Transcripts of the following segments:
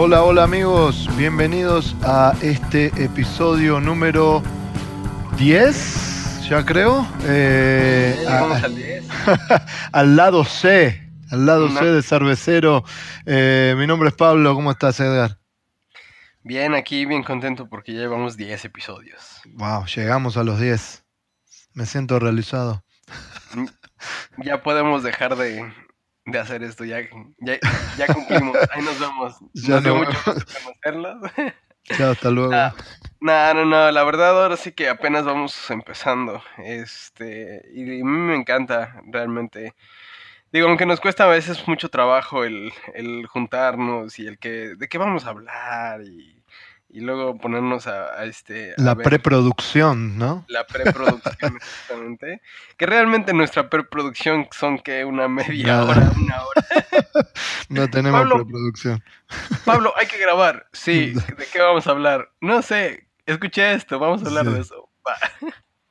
Hola, hola amigos, bienvenidos a este episodio número 10, ya creo. Eh, al, 10. al lado C, al lado C de cervecero. Eh, mi nombre es Pablo, ¿cómo estás Edgar? Bien, aquí bien contento porque ya llevamos 10 episodios. Wow, llegamos a los 10. Me siento realizado. Ya podemos dejar de, de hacer esto. Ya, ya, cumplimos. Ahí nos vemos. Ya no. mucho conocerlos. Chao, hasta luego. Ah, no, no, no. La verdad, ahora sí que apenas vamos empezando. Este. Y a mí me encanta realmente. Digo, aunque nos cuesta a veces mucho trabajo el, el juntarnos y el que. de qué vamos a hablar y y luego ponernos a, este... la preproducción, ¿no? La preproducción, exactamente. Que realmente nuestra preproducción son que una media hora, una hora. no tenemos preproducción. Pablo, hay que grabar. Sí, ¿de qué vamos a hablar? No sé, escuché esto, vamos a hablar de eso.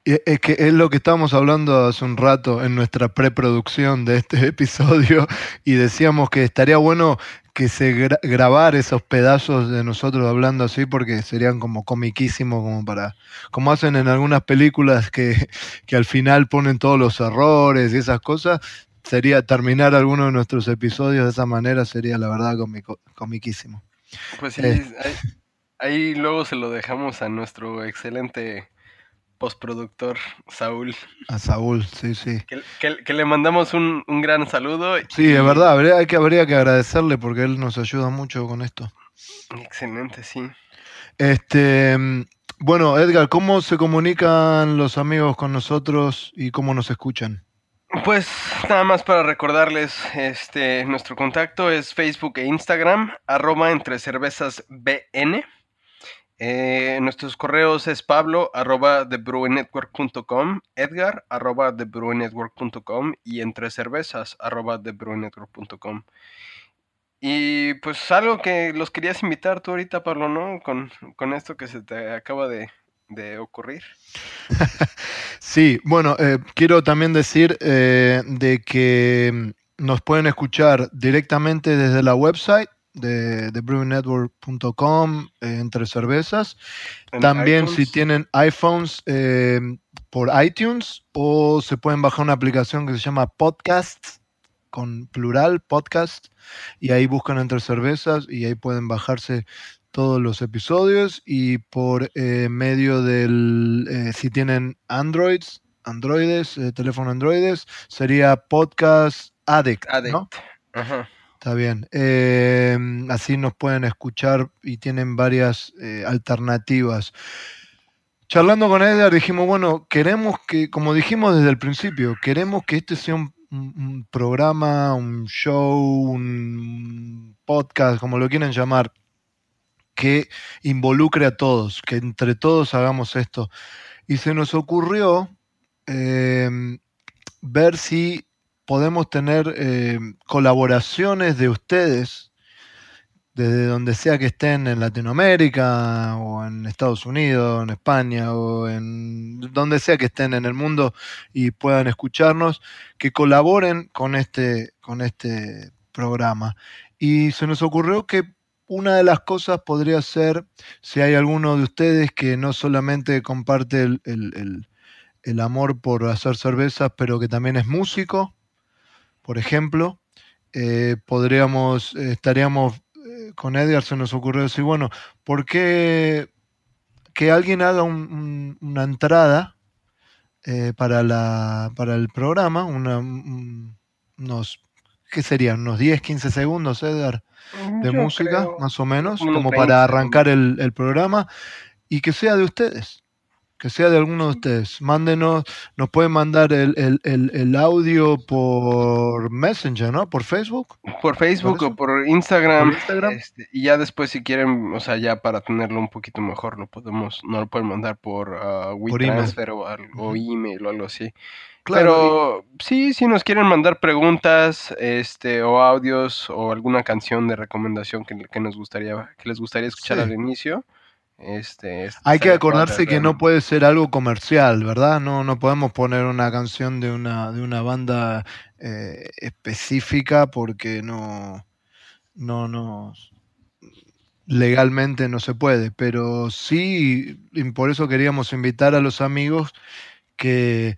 Es que es lo que estábamos hablando hace un rato en nuestra preproducción de este episodio y decíamos que estaría bueno que se grabar esos pedazos de nosotros hablando así porque serían como comiquísimos como para como hacen en algunas películas que, que al final ponen todos los errores y esas cosas sería terminar alguno de nuestros episodios de esa manera sería la verdad comiquísimo pues sí eh. ahí luego se lo dejamos a nuestro excelente postproductor Saúl. A Saúl, sí, sí. Que, le mandamos un, gran saludo. Sí, es verdad, habría que, habría que agradecerle porque él nos ayuda mucho con esto. Excelente, sí. Este, bueno, Edgar, ¿cómo se comunican los amigos con nosotros y cómo nos escuchan? Pues nada más para recordarles, este, nuestro contacto es Facebook e Instagram, arroba entre cervezas BN. Eh, nuestros correos es pablo arroba thebruenetwork.com, edgar arroba thebruenetwork.com y entre cervezas arroba thebruenetwork.com. Y pues algo que los querías invitar tú ahorita, Pablo, ¿no? Con, esto que se te acaba de, ocurrir. sí, bueno, eh, quiero también decir eh, de que nos pueden escuchar directamente desde la website de, de brewingnetwork.com eh, entre cervezas. También si tienen iPhones eh, por iTunes o se pueden bajar una aplicación que se llama Podcast, con plural, Podcast, y ahí buscan entre cervezas y ahí pueden bajarse todos los episodios y por eh, medio del, si tienen Androids, Androides, teléfono Androides, sería Podcast Addict. Addict. Ajá. Está bien. Em, así nos pueden escuchar y tienen varias eh, alternativas. Charlando con Edgar dijimos, bueno, queremos que, como dijimos desde el principio, queremos que este sea un, programa, un show, un podcast, como lo quieran llamar, que involucre a todos, que entre todos hagamos esto. Y se nos ocurrió em, ver si podemos tener eh, colaboraciones de ustedes desde donde sea que estén en Latinoamérica o en Estados Unidos, en España o en donde sea que estén en el mundo y puedan escucharnos, que colaboren con este, con este programa. Y se nos ocurrió que una de las cosas podría ser, si hay alguno de ustedes que no solamente comparte el, el amor por hacer cervezas, pero que también es músico, por ejemplo, eh, podríamos, eh, estaríamos eh, con Edgar, se nos ocurrió decir, bueno, ¿por qué que alguien haga una entrada para, la, para el programa, una, unos, ¿qué serían? Unos 10, 15 segundos, Edgar, mm, de música, más o menos, como para arrancar el, el programa, y que sea de ustedes. Que sea de alguno de ustedes. Mándenos, nos pueden mandar el, el, el, audio por Messenger, ¿no? Por Facebook. Por Facebook o por Instagram. Este, y ya después, si quieren, o sea, ya para tenerlo un poquito mejor, lo podemos, no lo pueden mandar por uh, WeTransfer o, algo, email o algo así. Pero sí, si nos quieren mandar preguntas, este, o audios, o alguna canción de recomendación que, que nos gustaría, que les gustaría escuchar al inicio, este, Hay que acordarse que no puede ser algo comercial, ¿verdad? No, no podemos poner una canción de una, de una banda eh, específica porque no, no, no, legalmente no se puede, pero sí, y por eso queríamos invitar a los amigos que,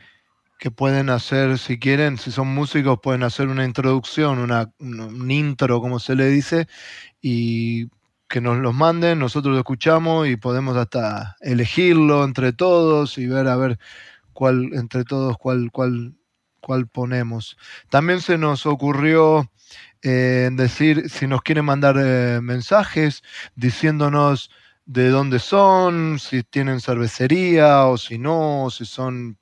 que pueden hacer, si quieren, si son músicos, pueden hacer una introducción, una, un intro, como se le dice, y que nos los manden, nosotros lo escuchamos y podemos hasta elegirlo entre todos y ver a ver cuál entre todos cuál cuál cuál ponemos. También se nos ocurrió eh, decir si nos quieren mandar eh, mensajes diciéndonos de dónde son, si tienen cervecería o si no, si son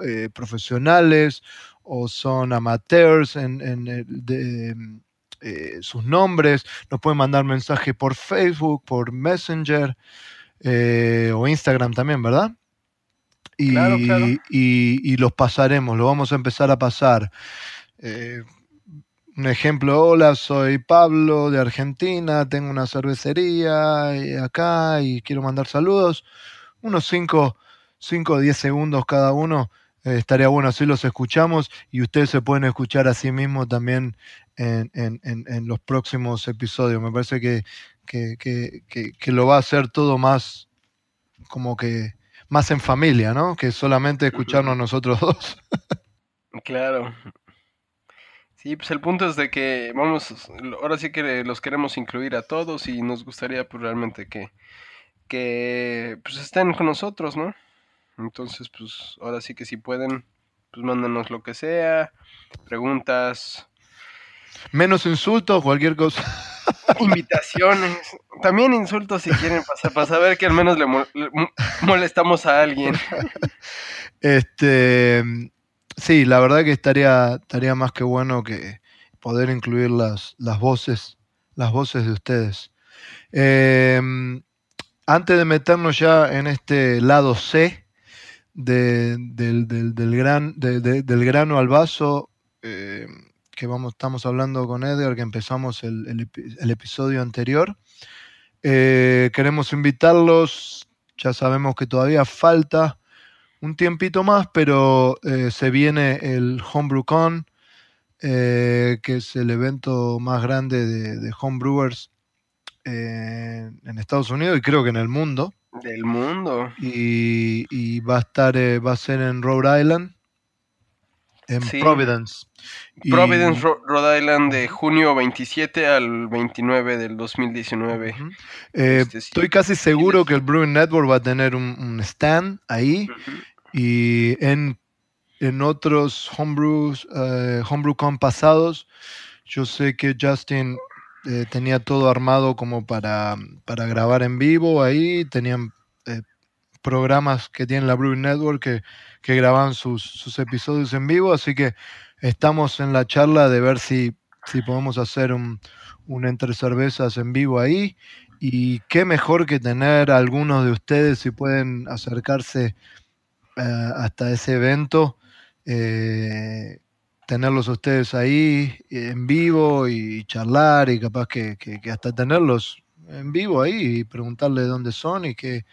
eh, profesionales o son amateurs en, en eh, sus nombres, nos pueden mandar mensaje por Facebook, por Messenger eh, o Instagram también, ¿verdad? Y, y, los pasaremos, lo vamos a empezar a pasar. Eh, un ejemplo, hola, soy Pablo de Argentina, tengo una cervecería acá y quiero mandar saludos. Unos 5 o 10 segundos cada uno. estaría bueno, así los escuchamos y ustedes se pueden escuchar a sí mismos también en, los próximos episodios. Me parece que, que, lo va a hacer todo más como que más en familia, ¿no? Que solamente escucharnos nosotros dos. claro. Sí, pues el punto es de que vamos, ahora sí que los queremos incluir a todos y nos gustaría pues realmente que, que pues estén con nosotros, ¿no? Entonces, pues ahora sí que si pueden, pues mándanos lo que sea, preguntas, Menos insultos, cualquier cosa. Invitaciones. También insultos si quieren pasar, para saber que al menos le, molestamos a alguien. Este, sí, la verdad que estaría, estaría más que bueno que poder incluir las, las voces, las voces de ustedes. Em, antes de meternos ya en este lado C del, gran, del grano al vaso, eh, que vamos, estamos hablando con Edgar, que empezamos el, episodio anterior. Eh, queremos invitarlos, ya sabemos que todavía falta un tiempito más, pero eh, se viene el HomebrewCon, eh, que es el evento más grande de, homebrewers en Estados Unidos y creo que en el mundo. Del mundo. Y, y va a estar, va a ser en Rhode Island en Providence. Providence, Rhode Island, de junio 27 al 29 del 2019. Eh, este, estoy casi seguro que el Brewing Network va a tener un, stand ahí y en, en otros homebrews, eh, HomebrewCon pasados, yo sé que Justin eh, tenía todo armado como para, para grabar en vivo ahí, tenían programas que tiene la Brewing Network que, que graban sus, episodios en vivo, así que estamos en la charla de ver si, si podemos hacer un, un entre cervezas en vivo ahí. Y qué mejor que tener a algunos de ustedes si pueden acercarse eh, hasta ese evento, eh, tenerlos ustedes ahí en vivo y charlar y capaz que, que, hasta tenerlos en vivo ahí y preguntarle dónde son y qué,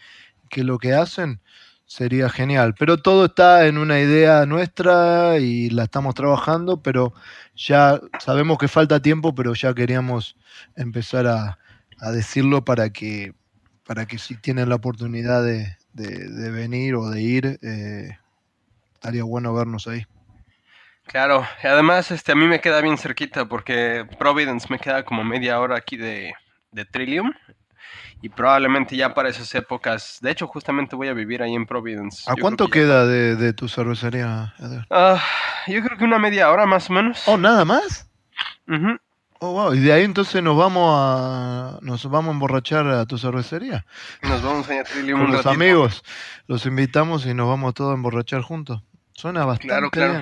que lo que hacen sería genial. Pero todo está en una idea nuestra y la estamos trabajando, pero ya sabemos que falta tiempo, pero ya queríamos empezar a, decirlo para que, para que si tienen la oportunidad de, venir o de ir, eh, estaría bueno vernos ahí. Claro, además este, a mí me queda bien cerquita porque Providence me queda como media hora aquí de, de Trillium, y probablemente ya para esas épocas, de hecho justamente voy a vivir ahí en Providence. ¿A cuánto queda de, tu cervecería, ah, yo creo que una media hora más o menos. ¿Oh, nada más? Oh, wow. Y de ahí entonces nos vamos a nos vamos a emborrachar a tu cervecería. Nos vamos a Con un los ratito. amigos. Los invitamos y nos vamos todos a emborrachar juntos. Suena bastante Claro, claro.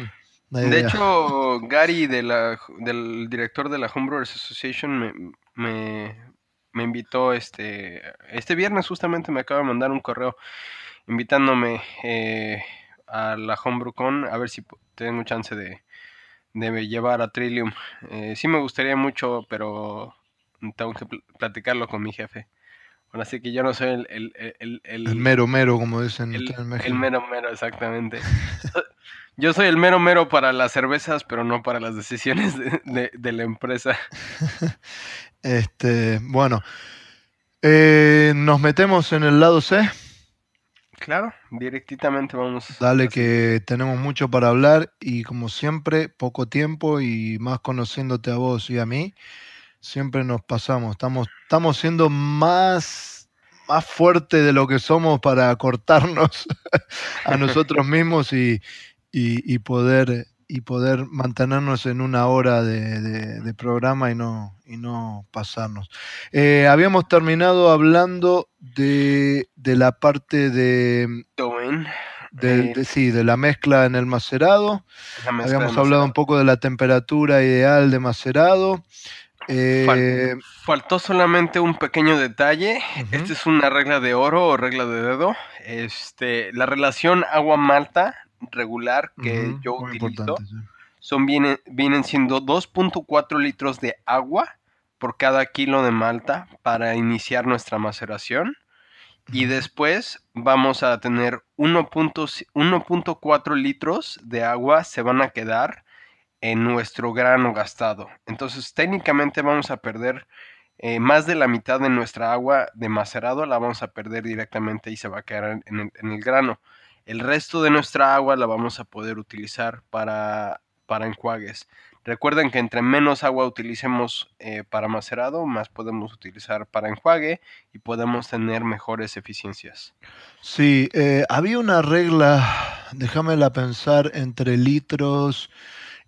bien. De hecho, Gary, de la, del director de la Homebrewers Association, me, me, me invitó este, este viernes, justamente me acaba de mandar un correo invitándome eh, a la HomebrewCon a ver si tengo chance de, de llevar a Trillium. Eh, sí me gustaría mucho, pero tengo que pl- platicarlo con mi jefe. Bueno, así que yo no soy el, el, el, el- el- mero mero, como dicen el, en el mero mero, exactamente. Yo soy el mero mero para las cervezas, pero no para las decisiones de, de- de la empresa. Este, bueno. Eh, nos metemos en el lado C. Claro, directamente vamos. Dale que tenemos mucho para hablar y como siempre, poco tiempo y más conociéndote a vos y a mí, siempre nos pasamos. Estamos, estamos siendo más, más fuertes de lo que somos para cortarnos a nosotros mismos y, y- y poder, y poder mantenernos en una hora de, de- de programa y no, y no pasarnos. Eh, habíamos terminado hablando de, de la parte de, del- Eh, de- sí, de la mezcla en el macerado. Habíamos hablado un poco de la temperatura ideal de macerado. Eh, Faltó solamente un pequeño detalle. Ujú. Esta es una regla de oro o regla de dedo. Este, la relación agua-malta regular que yo utilizo sí. son vienen, vienen siendo 2.4 litros de agua por cada kilo de malta para iniciar nuestra maceración. Y después vamos a tener 1.si- 1.4 litros de agua se van a quedar en nuestro grano gastado. Entonces técnicamente vamos a perder eh, más de la mitad de nuestra agua de macerado, la vamos a perder directamente y se va a quedar en el, en el grano. El resto de nuestra agua la vamos a poder utilizar para, para enjuagues. Recuerden que entre menos agua utilicemos eh, para macerado, más podemos utilizar para enjuague y podemos tener mejores eficiencias. Sí, eh, había una regla, déjamela pensar, entre litros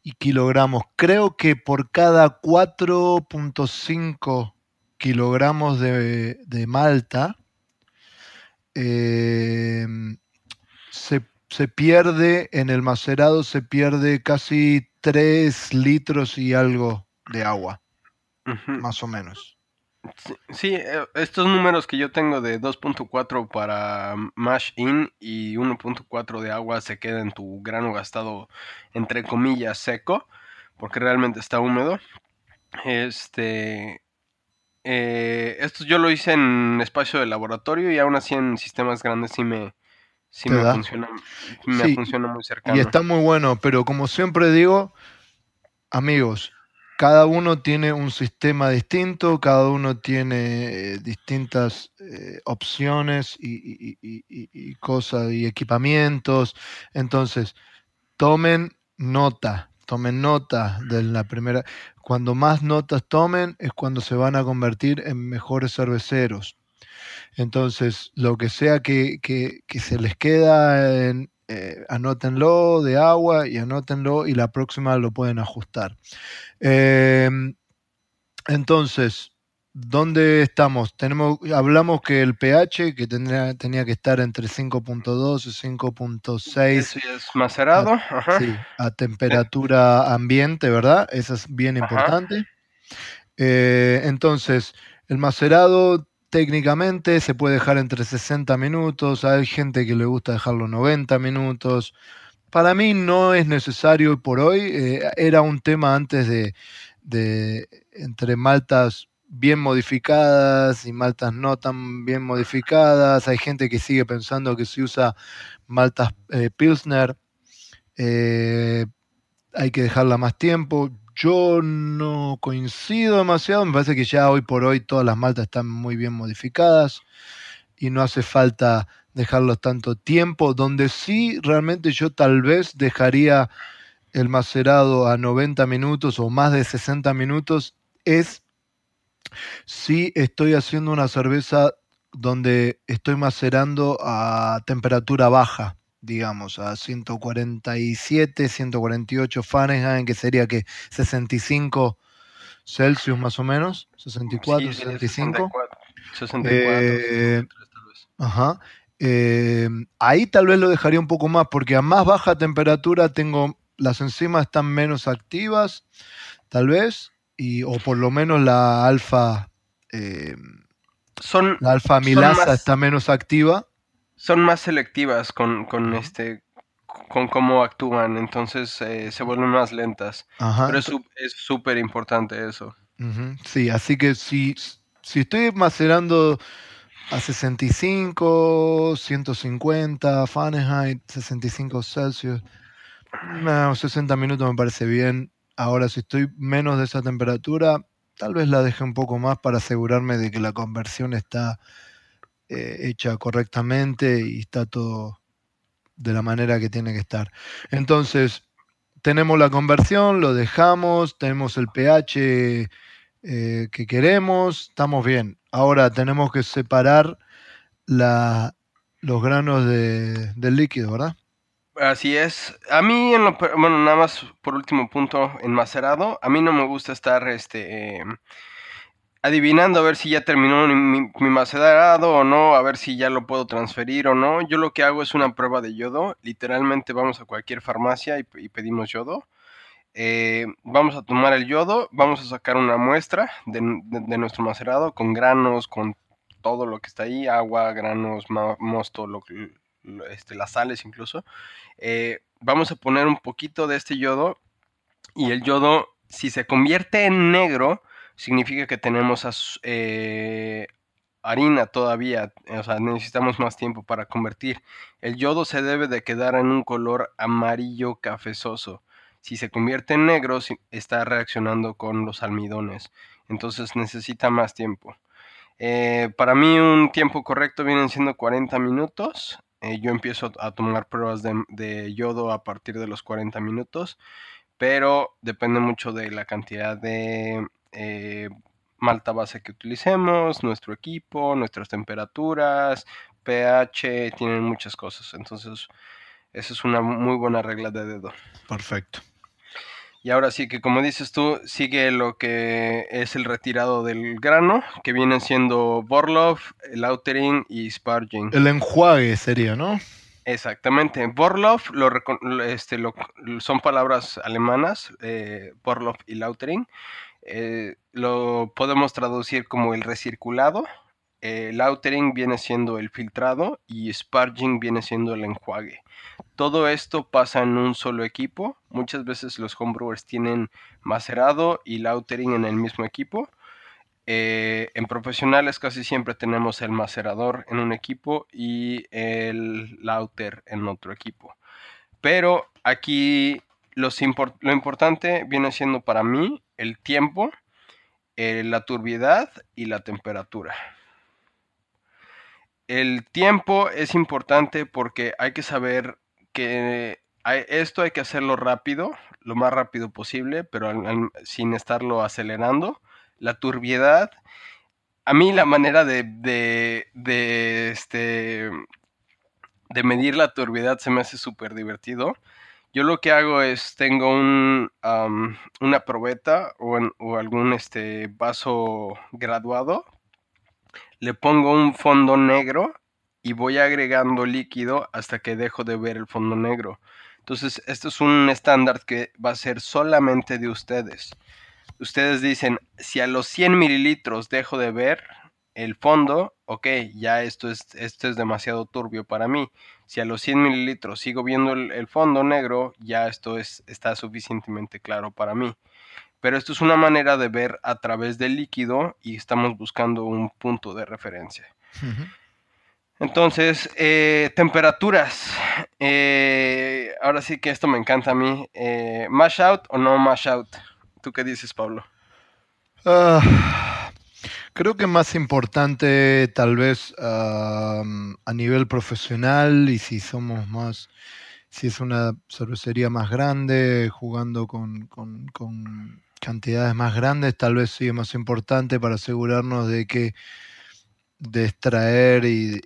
y kilogramos. Creo que por cada 4.5 kilogramos de, de malta, eh, se, se pierde en el macerado, se pierde casi 3 litros y algo de agua, más o menos. Sí, Sí, eh, estos números que yo tengo de 2.4 para mash in y 1.4 de agua se queda en tu grano gastado entre comillas seco, porque realmente está húmedo. Este, eh, esto yo lo hice en espacio de laboratorio y aún así en sistemas grandes sí me, sí ¿Te me funciona, me Sí, funciona muy cercano. Y está muy bueno, pero como siempre digo, amigos, cada uno tiene un sistema distinto, cada uno tiene eh, distintas eh, opciones y, y- y- y- y cosas y equipamientos. Entonces, tomen nota, tomen nota de la primera. Cuando más notas tomen es cuando se van a convertir en mejores cerveceros. Entonces, lo que sea que, que- que se les queda, en, eh, anótenlo de agua y anótenlo y la próxima lo pueden ajustar. Eh, entonces, ¿dónde estamos? Tenemos, hablamos que el pH que tendría, tenía que estar entre 5.2 y 5.6 Eso ya es macerado, ajá. sí, a temperatura ambiente, ¿verdad? Eso es bien Ajá. importante. Eh, entonces, el macerado técnicamente se puede dejar entre 60 minutos, hay gente que le gusta dejarlo 90 minutos. Para mí no es necesario por hoy, eh, era un tema antes de, de entre maltas bien modificadas y maltas no tan bien modificadas. Hay gente que sigue pensando que si usa maltas eh, Pilsner eh, hay que dejarla más tiempo. Yo no coincido demasiado, me parece que ya hoy por hoy todas las maltas están muy bien modificadas y no hace falta dejarlos tanto tiempo. Donde sí realmente yo tal vez dejaría el macerado a 90 minutos o más de 60 minutos es si estoy haciendo una cerveza donde estoy macerando a temperatura baja, digamos, a 147, 148 Fahrenheit, que sería que 65, Celsius más o menos, 64, Sí, 65. 64, 64, Eh, 63 tal vez. Ajá. Eh, ahí tal vez lo dejaría un poco más, porque a más baja temperatura tengo las enzimas están menos activas, tal vez, y, o por lo menos la alfa, eh, Son, la alfa amilasa está menos activa. Son más selectivas con, con este con cómo actúan, entonces eh, se vuelven más lentas. Ajá. Pero es súper importante eso. Sí, así que si, si estoy macerando a 65, 150 Fahrenheit, 65 Celsius, no, 60 minutos me parece bien. Ahora, si estoy menos de esa temperatura, tal vez la deje un poco más para asegurarme de que la conversión está eh, hecha correctamente y está todo de la manera que tiene que estar. Entonces, tenemos la conversión, lo dejamos, tenemos el pH eh, que queremos, estamos bien. Ahora tenemos que separar la- los granos de- del líquido, ¿verdad? Así es. A mí, en lo bueno, nada más por último punto, enmacerado, a mí no me gusta estar este, eh, adivinando a ver si ya terminó mi, macerado o no, a ver si ya lo puedo transferir o no. Yo lo que hago es una prueba de yodo. Literalmente vamos a cualquier farmacia y, pedimos yodo. Eh, vamos a tomar el yodo, vamos a sacar una muestra de, nuestro macerado con granos, con todo lo que está ahí, agua, granos, mosto, este, las sales incluso. Eh, vamos a poner un poquito de este yodo y el yodo, si se convierte en negro, significa que tenemos eh, harina todavía, o sea, necesitamos más tiempo para convertir. El yodo se debe de quedar en un color amarillo cafezoso. Si se convierte en negro, está reaccionando con los almidones. Entonces necesita más tiempo. Eh, para mí un tiempo correcto vienen siendo 40 minutos. Eh, yo empiezo a tomar pruebas de, de yodo a partir de los 40 minutos, pero depende mucho de la cantidad de eh, malta base que utilicemos, nuestro equipo, nuestras temperaturas, pH, tienen muchas cosas. Entonces, esa es una muy buena regla de dedo. Perfecto. Y ahora sí que como dices tú, sigue lo que es el retirado del grano, que vienen siendo Borlov, Lautering y Sparging. El enjuague sería, ¿no? Exactamente. Borlov lo este, lo- son palabras alemanas, eh, Borlov y Lautering. Eh, lo podemos traducir como el recirculado. Eh, Lautering viene siendo el filtrado y Sparging viene siendo el enjuague. Todo esto pasa en un solo equipo. Muchas veces los homebrewers tienen macerado y lautering en el mismo equipo. Eh, en profesionales casi siempre tenemos el macerador en un equipo y el lauter en otro equipo. Pero aquí lo importante viene siendo para mí el tiempo, eh, la turbiedad y la temperatura. El tiempo es importante porque hay que saber que esto hay que hacerlo rápido, lo más rápido posible, pero sin estarlo acelerando. La turbiedad, a mí la manera de, de, de, este, de medir la turbiedad se me hace súper divertido. Yo lo que hago es, tengo un, una probeta o, o algún este, vaso graduado, le pongo un fondo negro y voy agregando líquido hasta que dejo de ver el fondo negro. Entonces, esto es un estándar que va a ser solamente de ustedes. Ustedes dicen, si a los 100 mililitros dejo de ver el fondo, ok, ya esto es, esto es demasiado turbio para mí. Si a los 100 mililitros sigo viendo el, el fondo negro, ya esto es, está suficientemente claro para mí. Pero esto es una manera de ver a través del líquido y estamos buscando un punto de referencia. Entonces, eh, temperaturas. Eh, ahora sí que esto me encanta a mí. Eh, ¿Mash out o no mash out? ¿Tú qué dices, Pablo? Ah, creo que más importante tal vez a nivel profesional y si somos más, si es una cervecería más grande, jugando con, cantidades más grandes, tal vez sí es más importante para asegurarnos de que de extraer y,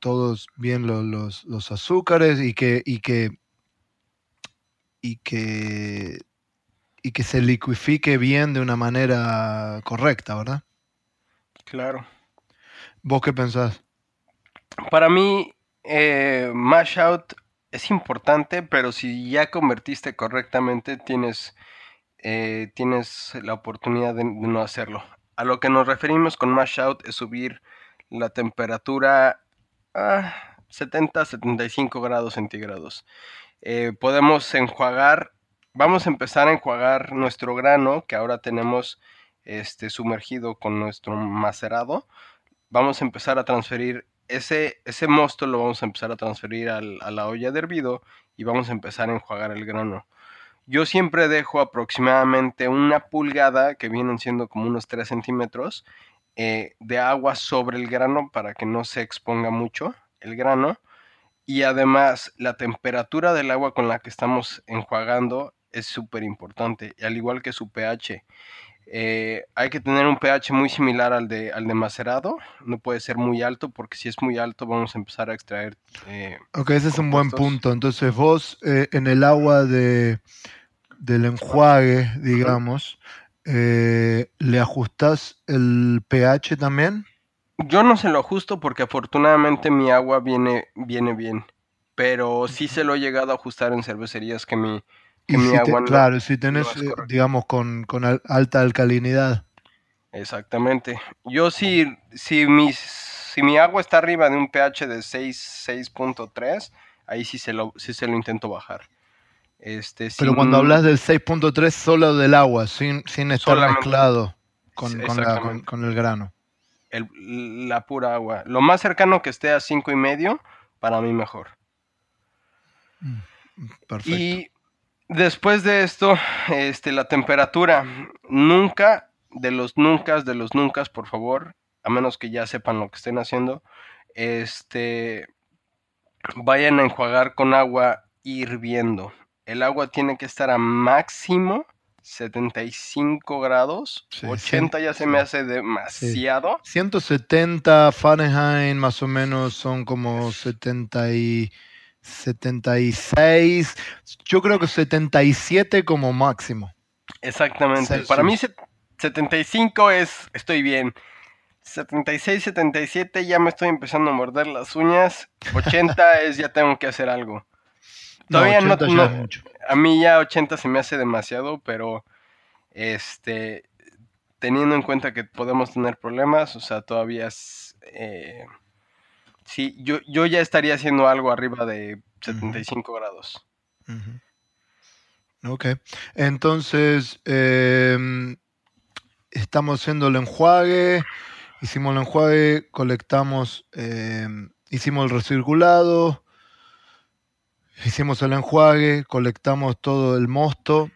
todos bien lo- los, los azúcares y que, y que, y que y que se liquifique bien de una manera correcta, ¿verdad? Claro. ¿Vos qué pensás? Para mí, eh, mash out es importante, pero si ya convertiste correctamente, tienes, eh, tienes la oportunidad de, no hacerlo. A lo que nos referimos con mash out es subir la temperatura a 70-75 grados centígrados. Eh, podemos enjuagar vamos a empezar a enjuagar nuestro grano que ahora tenemos este, sumergido con nuestro macerado. Vamos a empezar a transferir ese, ese mosto, lo vamos a empezar a transferir a la olla de hervido y vamos a empezar a enjuagar el grano. Yo siempre dejo aproximadamente una pulgada, que vienen siendo como unos 3 centímetros, eh, de agua sobre el grano para que no se exponga mucho el grano. Y además la temperatura del agua con la que estamos enjuagando es súper importante, al igual que su pH. Eh, hay que tener un pH muy similar al de, al de macerado, no puede ser muy alto porque si es muy alto vamos a empezar a extraer. Eh, ok, ese es un buen punto. Entonces vos eh, en el agua de, del enjuague, digamos, eh, ¿le ajustás el pH también? Yo no se lo ajusto porque afortunadamente mi agua viene, viene bien, pero sí se lo he llegado a ajustar en cervecerías que mi, claro, si tenés, eh, digamos, con, alta alcalinidad. Exactamente. Yo si, si, si mi agua está arriba de un pH de 6, 6.3, ahí sí se, lo, sí se lo intento bajar. Este, Pero cuando hablas del 6.3 solo del agua, sin, sin estar mezclado con, con, el grano. la pura agua. Lo más cercano que esté a 5 y medio, para mí mejor. Mm, perfecto. Y Después de esto, este, la temperatura. Nunca, de los nunca, de los nunca, por favor, a menos que ya sepan lo que estén haciendo, este, vayan a enjuagar con agua hirviendo. El agua tiene que estar a máximo 75 grados. 80 ya se me hace demasiado. 170 Fahrenheit más o menos son como 70 y 76, yo creo que 77 como máximo. Exactamente. Para mí 75 es, estoy bien. 76, 77 ya me estoy empezando a morder las uñas. 80 es ya tengo que hacer algo. Todavía no, a mí ya 80 se me hace demasiado, pero este teniendo en cuenta que podemos tener problemas, o sea, todavía es eh, Sí, yo, yo ya estaría haciendo algo arriba de 75 grados. Ok, entonces em, estamos haciendo el enjuague, hicimos el enjuague, colectamos, em, hicimos el recirculado, hicimos el enjuague, colectamos todo el mosto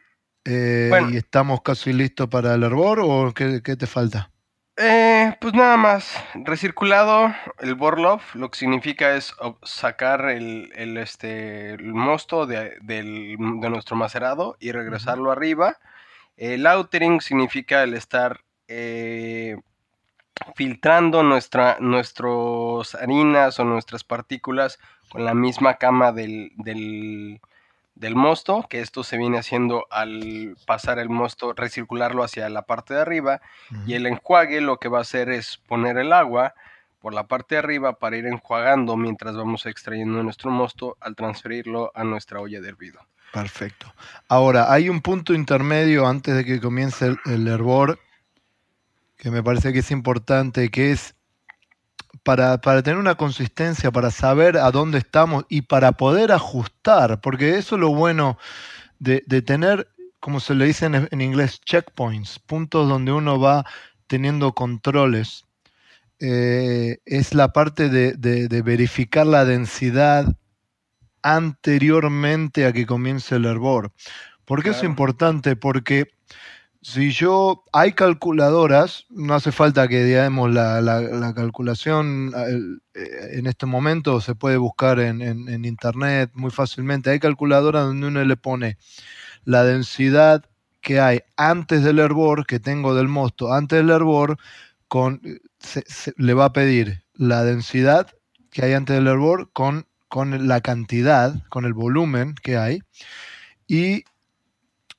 eh, y estamos casi listos para el hervor o qué te falta? Eh, pues nada más, recirculado el Borlov, lo que significa es sacar el, este, el mosto de, nuestro macerado y regresarlo arriba. El outering significa el estar eh, filtrando nuestra, nuestras harinas o nuestras partículas con la misma cama del, del mosto, que esto se viene haciendo al pasar el mosto, recircularlo hacia la parte de arriba, y el enjuague lo que va a hacer es poner el agua por la parte de arriba para ir enjuagando mientras vamos extrayendo nuestro mosto al transferirlo a nuestra olla de hervido. Perfecto. Ahora, hay un punto intermedio antes de que comience el, el hervor que me parece que es importante, que es para, tener una consistencia, para saber a dónde estamos y para poder ajustar, porque eso es lo bueno de, tener, como se le dice en, inglés, checkpoints, puntos donde uno va teniendo controles. Eh, es la parte de, verificar la densidad anteriormente a que comience el hervor. ¿Por qué es importante? Porque si yo, hay calculadoras, no hace falta que digamos la, la, calculación eh, en este momento se puede buscar en, internet muy fácilmente. Hay calculadoras donde uno le pone la densidad que hay antes del hervor, que tengo del mosto, antes del hervor, con, le va a pedir la densidad que hay antes del hervor con, con la cantidad, con el volumen que hay, y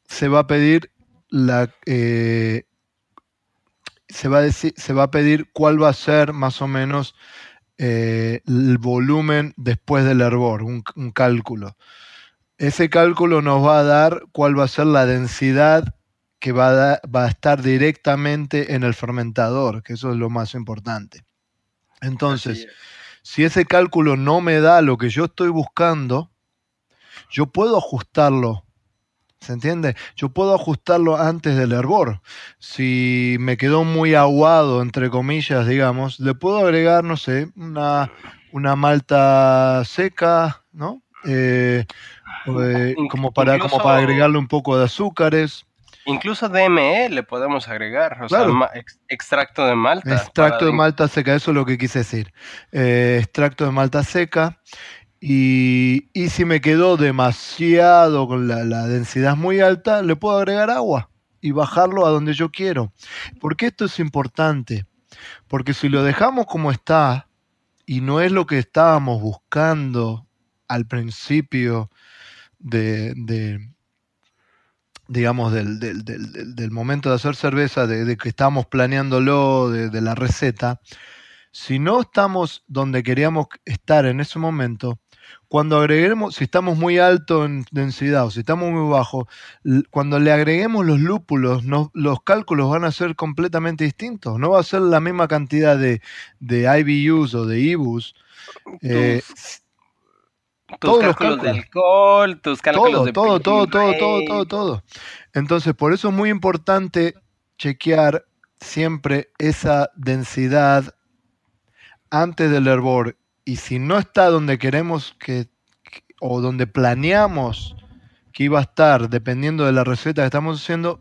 se va a pedir la, eh, se, va a decir, se va a pedir cuál va a ser más o menos eh, el volumen después del hervor, un, cálculo. Ese cálculo nos va a dar cuál va a ser la densidad que va a, va a estar directamente en el fermentador, que eso es lo más importante. Entonces, si ese cálculo no me da lo que yo estoy buscando, yo puedo ajustarlo ¿Se entiende? Yo puedo ajustarlo antes del hervor. Si me quedó muy aguado, entre comillas, digamos, le puedo agregar, no sé, una, una malta seca, ¿no? Eh, eh, como, para, como para agregarle un poco de azúcares. Incluso DME le podemos agregar, o sea, extracto de malta. Extracto de malta seca, eso es lo que quise decir. Eh, extracto de malta seca. Y, si me quedó demasiado con la, densidad muy alta, le puedo agregar agua y bajarlo a donde yo quiero. Porque esto es importante. Porque si lo dejamos como está y no es lo que estábamos buscando al principio de, digamos, del, del, momento de hacer cerveza, de, que estamos planeándolo, de, la receta, si no estamos donde queríamos estar en ese momento, cuando agreguemos, si estamos muy alto en densidad o si estamos muy bajo, cuando le agreguemos los lúpulos, los cálculos van a ser completamente distintos. No va a ser la misma cantidad de, de IBUs o de IBUs. Eh, tus cálculos, de alcohol, tus cálculos todo, de todo, todo, todo, todo, todo, todo. Entonces, por eso es muy importante chequear siempre esa densidad antes del hervor y si no está donde queremos que, o donde planeamos que iba a estar, dependiendo de la receta que estamos haciendo,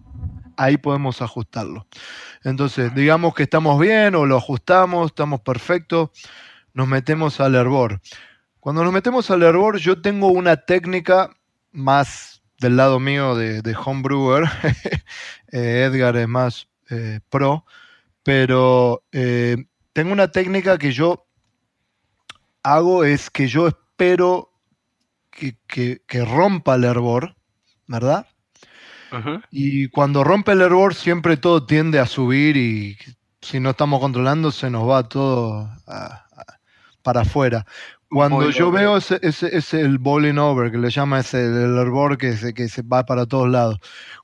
ahí podemos ajustarlo. Entonces, digamos que estamos bien o lo ajustamos, estamos perfectos, nos metemos al hervor. Cuando nos metemos al hervor, yo tengo una técnica más del lado mío de, de homebrewer. Eh, Edgar es más eh, pro, pero eh, tengo una técnica que yo hago es que yo espero que, rompa el hervor, ¿verdad? Y cuando rompe el hervor siempre todo tiende a subir y si no estamos controlando se nos va todo para afuera. Cuando yo veo ese, ese, el bowling over, que le llama ese el hervor que se, que se va para todos lados.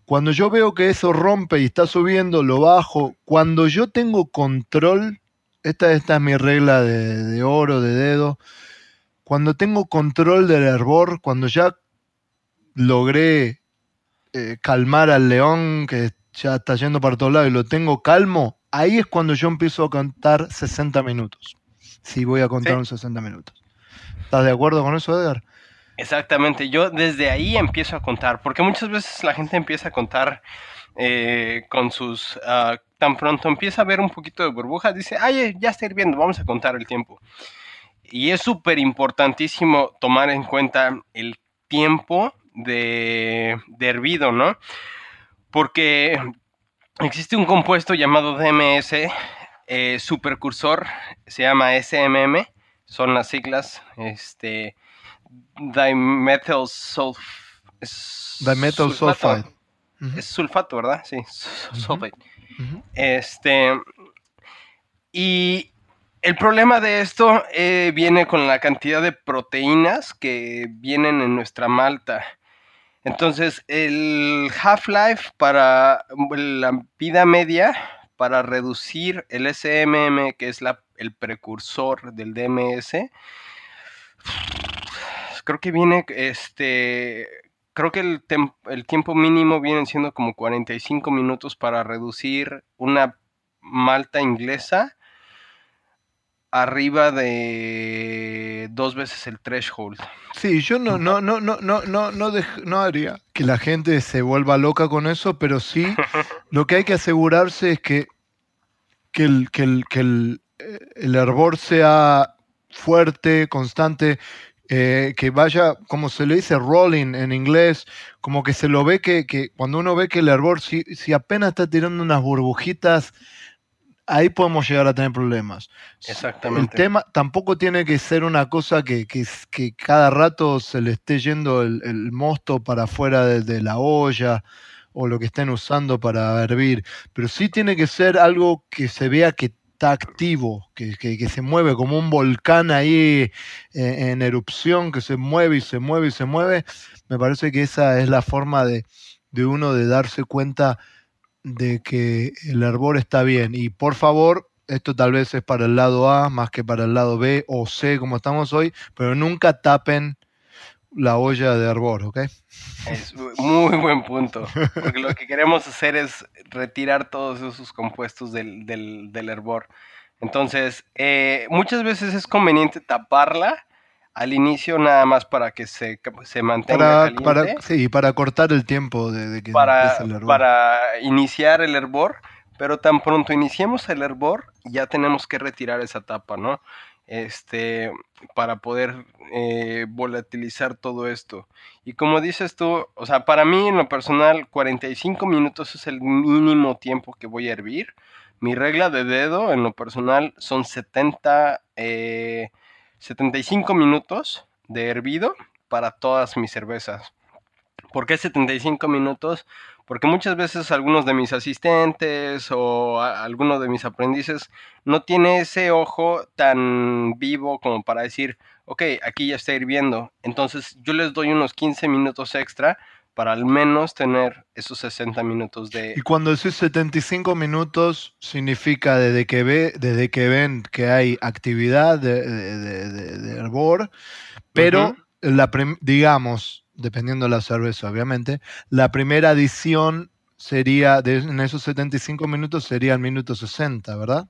Cuando yo veo que eso rompe y está subiendo, lo bajo. Cuando yo tengo control esta, esta es mi regla de, oro, de dedo. Cuando tengo control del hervor, cuando ya logré eh, calmar al león que ya está yendo para todos lados y lo tengo calmo, ahí es cuando yo empiezo a contar 60 minutos. Si voy a contar un 60 minutos. ¿Estás de acuerdo con eso, Edgar? Exactamente, yo desde ahí empiezo a contar, porque muchas veces la gente empieza a contar eh, con sus ah, tan pronto empieza a ver un poquito de burbujas, dice, ay, ya está hirviendo, vamos a contar el tiempo. Y es súper importantísimo tomar en cuenta el tiempo de, hervido, ¿no? Porque existe un compuesto llamado DMS, eh, supercursor, se llama SMM, son las siglas, este, dimethyl sulf, dimethyl sulfide. Es sulfato, ¿verdad? Sí, sulfate. Este. Y el problema de esto eh, viene con la cantidad de proteínas que vienen en nuestra malta. Entonces, el half-life para la vida media, para reducir el SMM, que es la, el precursor del DMS, creo que viene este creo que el, el, tiempo mínimo viene siendo como 45 minutos para reducir una malta inglesa arriba de dos veces el threshold. Sí, yo no, no, no, no, no, no, no, no haría que la gente se vuelva loca con eso, pero sí lo que hay que asegurarse es que, que, el, que, el, que el, eh, el hervor sea fuerte, constante, eh, que vaya, como se le dice, rolling en inglés, como que se lo ve que, cuando uno ve que el hervor, si, si, apenas está tirando unas burbujitas, ahí podemos llegar a tener problemas. Exactamente. El tema tampoco tiene que ser una cosa que, que, cada rato se le esté yendo el, mosto para afuera de, la olla o lo que estén usando para hervir, pero sí tiene que ser algo que se vea que activo, que, se mueve como un volcán ahí eh, en erupción, que se mueve y se mueve y se mueve. Me parece que esa es la forma de, de uno de darse cuenta de que el hervor está bien. Y por favor, esto tal vez es para el lado A más que para el lado B o C como estamos hoy, pero nunca tapen la olla de hervor, ¿ok? Es muy buen punto, porque lo que queremos hacer es retirar todos esos compuestos del, del, hervor. Entonces, eh, muchas veces es conveniente taparla al inicio nada más para que se, se mantenga para, Para, sí, para cortar el tiempo de, que para, el hervor. Para iniciar el hervor, pero tan pronto iniciemos el hervor, ya tenemos que retirar esa tapa, ¿no? Este, para poder eh, volatilizar todo esto. Y como dices tú, o sea, para mí en lo personal, 45 minutos es el mínimo tiempo que voy a hervir. Mi regla de dedo en lo personal son 70, 75 eh, minutos de hervido para todas mis cervezas. ¿Por qué 75 minutos? Porque muchas veces algunos de mis asistentes o algunos de mis aprendices no tiene ese ojo tan vivo como para decir, ok, aquí ya está hirviendo. Entonces yo les doy unos 15 minutos extra para al menos tener esos 60 minutos de... Y cuando decís 75 minutos, significa desde que, ve, desde que ven que hay actividad de, de, hervor, pero la digamos, dependiendo de la cerveza, obviamente. La primera adición sería, en esos 75 minutos, sería el minuto 60, ¿verdad?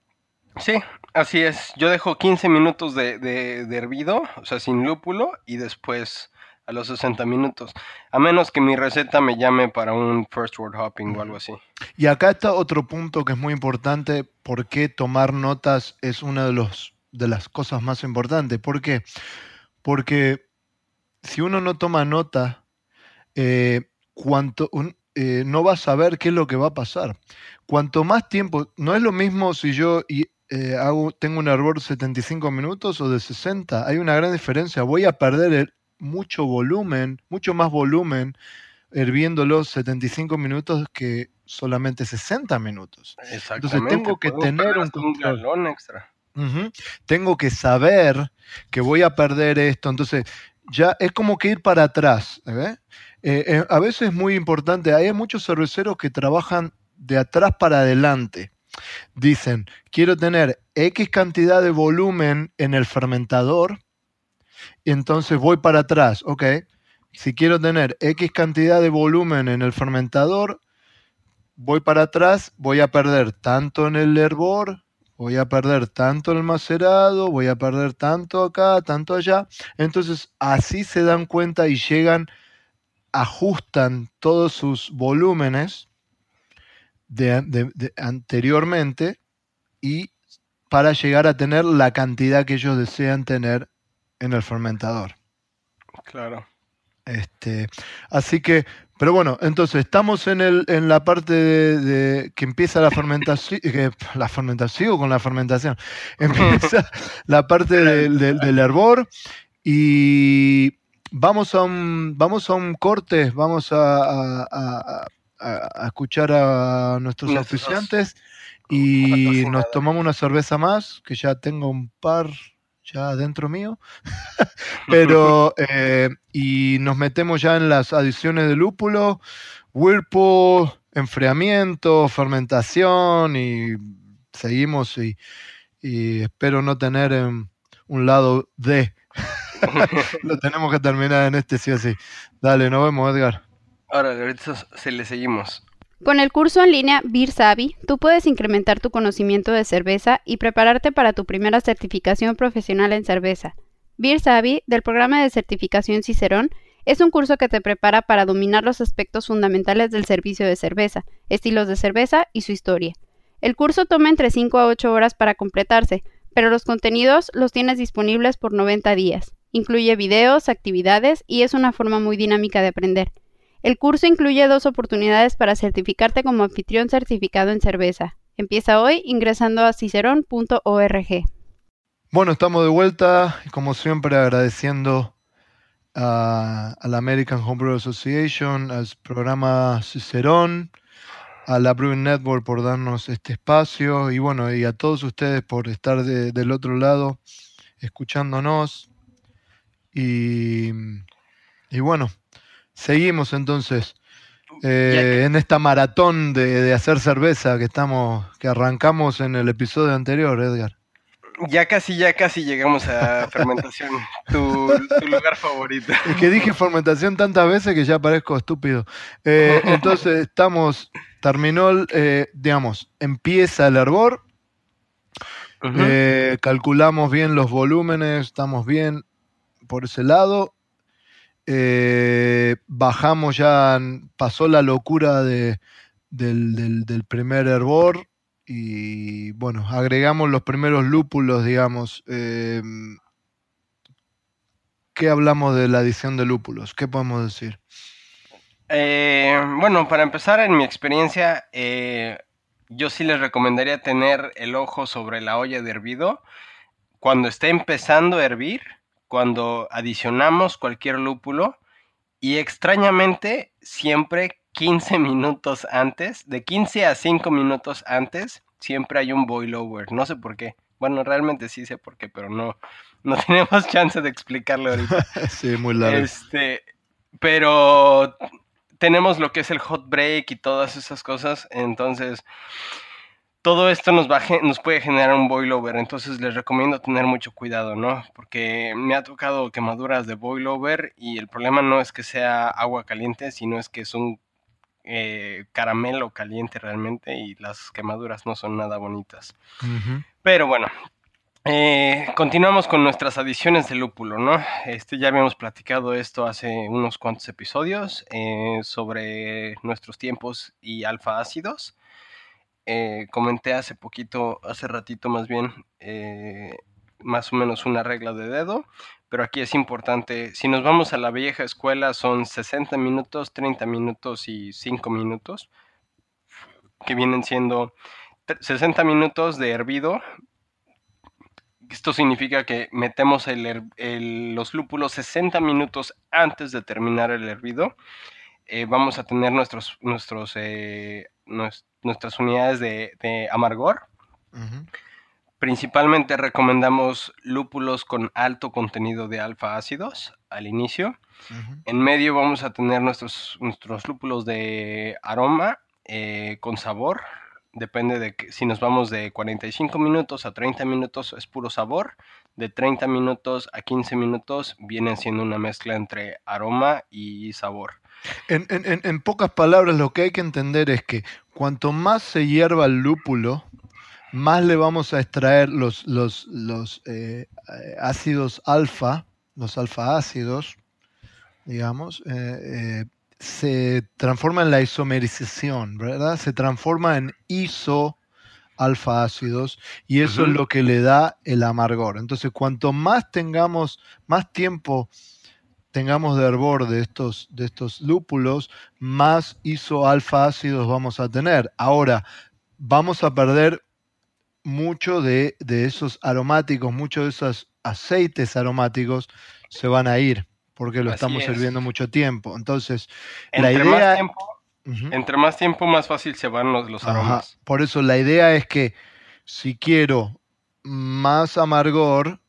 Sí, así es. Yo dejo 15 minutos de, de, hervido, o sea, sin lúpulo, y después a los 60 minutos. A menos que mi receta me llame para un first word hopping o algo así. Y acá está otro punto que es muy importante, por qué tomar notas es una de, los, de las cosas más importantes. ¿Por qué? Porque si uno no toma nota, eh, eh, no va a saber qué es lo que va a pasar. Cuanto más tiempo, no es lo mismo si yo eh, hago, tengo un hervor de 75 minutos o de 60, hay una gran diferencia. Voy a perder mucho volumen, mucho más volumen los 75 minutos que solamente 60 minutos. Entonces tengo que tener un control. extra. Tengo que saber que voy a perder esto. Entonces, ya es como que ir para atrás. ¿eh? Eh, eh, a veces es muy importante, hay muchos cerveceros que trabajan de atrás para adelante. Dicen, quiero tener X cantidad de volumen en el fermentador, entonces voy para atrás, ok. Si quiero tener X cantidad de volumen en el fermentador, voy para atrás, voy a perder tanto en el hervor, voy a perder tanto el macerado, voy a perder tanto acá, tanto allá. Entonces así se dan cuenta y llegan, ajustan todos sus volúmenes de, anteriormente y para llegar a tener la cantidad que ellos desean tener en el fermentador. Claro. Este, así que pero bueno, entonces estamos en, el, en la parte de, que empieza la fermentación, que, la fermentación con la fermentación, empieza la parte del hervor y vamos a un, vamos a un corte, vamos a, a, escuchar a nuestros oficiantes y nos tomamos una cerveza más, que ya tengo un par ya dentro mío. Pero, eh, y nos metemos ya en las adiciones de lúpulo, whirlpool, enfriamiento, fermentación y seguimos y, espero no tener un lado D. Lo tenemos que terminar en este sí o sí. Dale, nos vemos, Edgar. Ahora, ahorita se le seguimos. Con el curso en línea Beer Savvy, tú puedes incrementar tu conocimiento de cerveza y prepararte para tu primera certificación profesional en cerveza. Beer Savvy, del programa de certificación Cicerón, es un curso que te prepara para dominar los aspectos fundamentales del servicio de cerveza, estilos de cerveza y su historia. El curso toma entre 5 a 8 horas para completarse, pero los contenidos los tienes disponibles por 90 días. Incluye videos, actividades y es una forma muy dinámica de aprender. El curso incluye dos oportunidades para certificarte como anfitrión certificado en cerveza. Empieza hoy ingresando a cicerón.org. Bueno, estamos de vuelta como siempre agradeciendo a, la American Homebrew Association, al programa Cicerón, a la Brewing Network por darnos este espacio y bueno, y a todos ustedes por estar del otro lado escuchándonos. Y, y bueno, seguimos entonces eh, en esta maratón de, hacer cerveza que estamos, que arrancamos en el episodio anterior, Edgar. Ya casi, ya casi llegamos a fermentación, tu, lugar favorito. Es que dije fermentación tantas veces que ya parezco estúpido. Eh, entonces estamos, terminó, eh, digamos, empieza el hervor, calculamos bien los volúmenes, estamos bien por ese lado, eh, bajamos ya, pasó la locura de, del, primer hervor y bueno, agregamos los primeros lúpulos, digamos. Em, ¿Qué hablamos de la adición de lúpulos? ¿Qué podemos decir? Eh, bueno, para empezar, en mi experiencia, eh, yo sí les recomendaría tener el ojo sobre la olla de hervido cuando esté empezando a hervir cuando adicionamos cualquier lúpulo y extrañamente siempre 15 minutos antes, de 15 a 5 minutos antes, siempre hay un boil over. No sé por qué. Bueno, realmente sí sé por qué, pero no, no tenemos chance de explicarlo ahorita. sí, muy largo. Este, pero tenemos lo que es el hot break y todas esas cosas. Entonces, todo esto nos, va, nos puede generar un boilover, entonces les recomiendo tener mucho cuidado, ¿no? Porque me ha tocado quemaduras de boilover y el problema no es que sea agua caliente, sino es que es un eh, caramelo caliente realmente y las quemaduras no son nada bonitas. Pero bueno, eh, continuamos con nuestras adiciones de lúpulo, ¿no? Este, ya habíamos platicado esto hace unos cuantos episodios eh, sobre nuestros tiempos y alfa ácidos. Eh, comenté hace poquito, hace ratito más bien, eh, más o menos una regla de dedo, pero aquí es importante, si nos vamos a la vieja escuela son 60 minutos, 30 minutos y 5 minutos, que vienen siendo 60 minutos de hervido. Esto significa que metemos los lúpulos 60 minutos antes de terminar el hervido. Eh, vamos a tener nuestros, nuestros, nuestros nuestras unidades de, amargor. Principalmente recomendamos lúpulos con alto contenido de alfa ácidos al inicio. En medio vamos a tener nuestros, nuestros lúpulos de aroma eh, con sabor. Depende de que, si nos vamos de 45 minutos a 30 minutos es puro sabor. De 30 minutos a 15 minutos vienen siendo una mezcla entre aroma y sabor. En, pocas palabras, lo que hay que entender es que cuanto más se hierva el lúpulo, más le vamos a extraer los, los, eh, ácidos alfa, los alfa ácidos, digamos, eh, eh, se transforma en la isomerización, ¿verdad? Se transforma en iso alfa ácidos y eso es lo que le da el amargor. Entonces, cuanto más tengamos, más tiempo tengamos de hervor de estos, de estos lúpulos, más isoalfa ácidos vamos a tener. Ahora, vamos a perder mucho de, esos aromáticos, muchos de esos aceites aromáticos se van a ir porque lo estamos sirviendo mucho tiempo. Entonces, la idea... Entre más tiempo, más fácil se van los, aromas. Por eso la idea es que si quiero más amargor,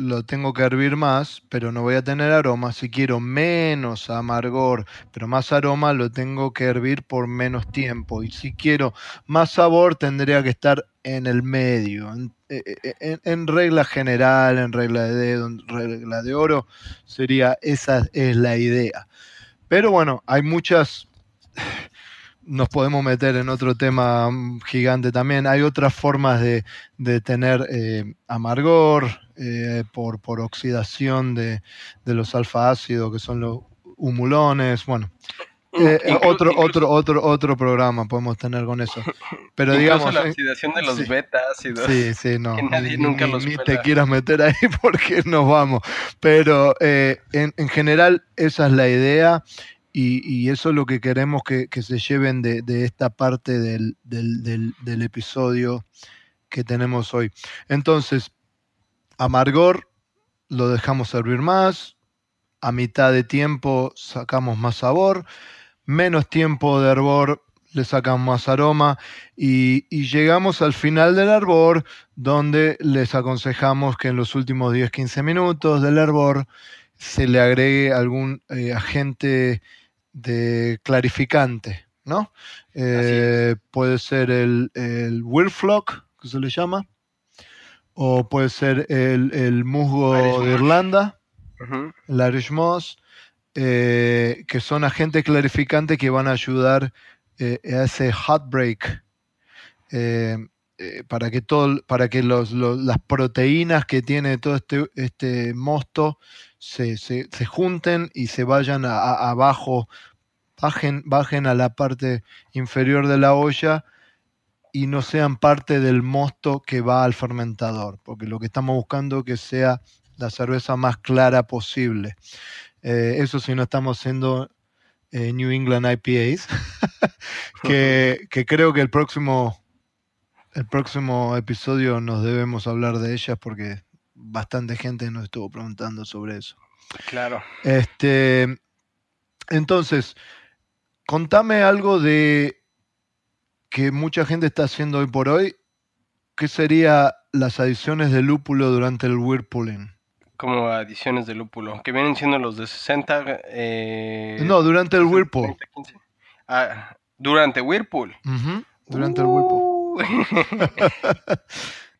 lo tengo que hervir más, pero no voy a tener aroma. Si quiero menos amargor, pero más aroma, lo tengo que hervir por menos tiempo. Y si quiero más sabor, tendría que estar en el medio. En, eh, eh, regla general, en regla de dedo, en regla de oro, sería esa es la idea. Pero bueno, hay muchas nos podemos meter en otro tema gigante también. Hay otras formas de, tener eh, amargor eh, por, por oxidación de, los alfa ácidos, que son los humulones. Bueno, eh, otro, otro, otro, otro programa podemos tener con eso. Pero digamos. la oxidación de los beta ácidos. Sí, sí, no. nadie nunca los ni te quieras meter ahí porque nos vamos. Pero en, en general, esa es la idea y, eso es lo que queremos que, se lleven de, esta parte del, episodio que tenemos hoy. Entonces, amargor lo dejamos servir más, a mitad de tiempo sacamos más sabor, menos tiempo de hervor le sacamos más aroma y, llegamos al final del hervor donde les aconsejamos que en los últimos 10-15 minutos del hervor se le agregue algún eh, agente de clarificante, ¿no? Eh, puede ser el, el Wirflock, que se le llama, o puede ser el, musgo de Irlanda, el Irish Moss, eh, que son agentes clarificantes que van a ayudar eh, a ese hot break. Eh, para que todo, para que los, las proteínas que tiene todo este, este mosto se, junten y se vayan abajo, bajen, bajen a la parte inferior de la olla y no sean parte del mosto que va al fermentador, porque lo que estamos buscando es que sea la cerveza más clara posible. Eh, eso si no estamos haciendo eh, New England IPAs, que, creo que el próximo, el próximo episodio nos debemos hablar de ellas porque bastante gente nos estuvo preguntando sobre eso. Claro. Este, entonces, contame algo de que mucha gente está haciendo hoy por hoy, ¿qué serían las adiciones de lúpulo durante el whirlpooling? Como adiciones de lúpulo, que vienen siendo los de 60... Eh, no, durante el whirlpool. Ah, durante whirlpool. durante el whirlpool.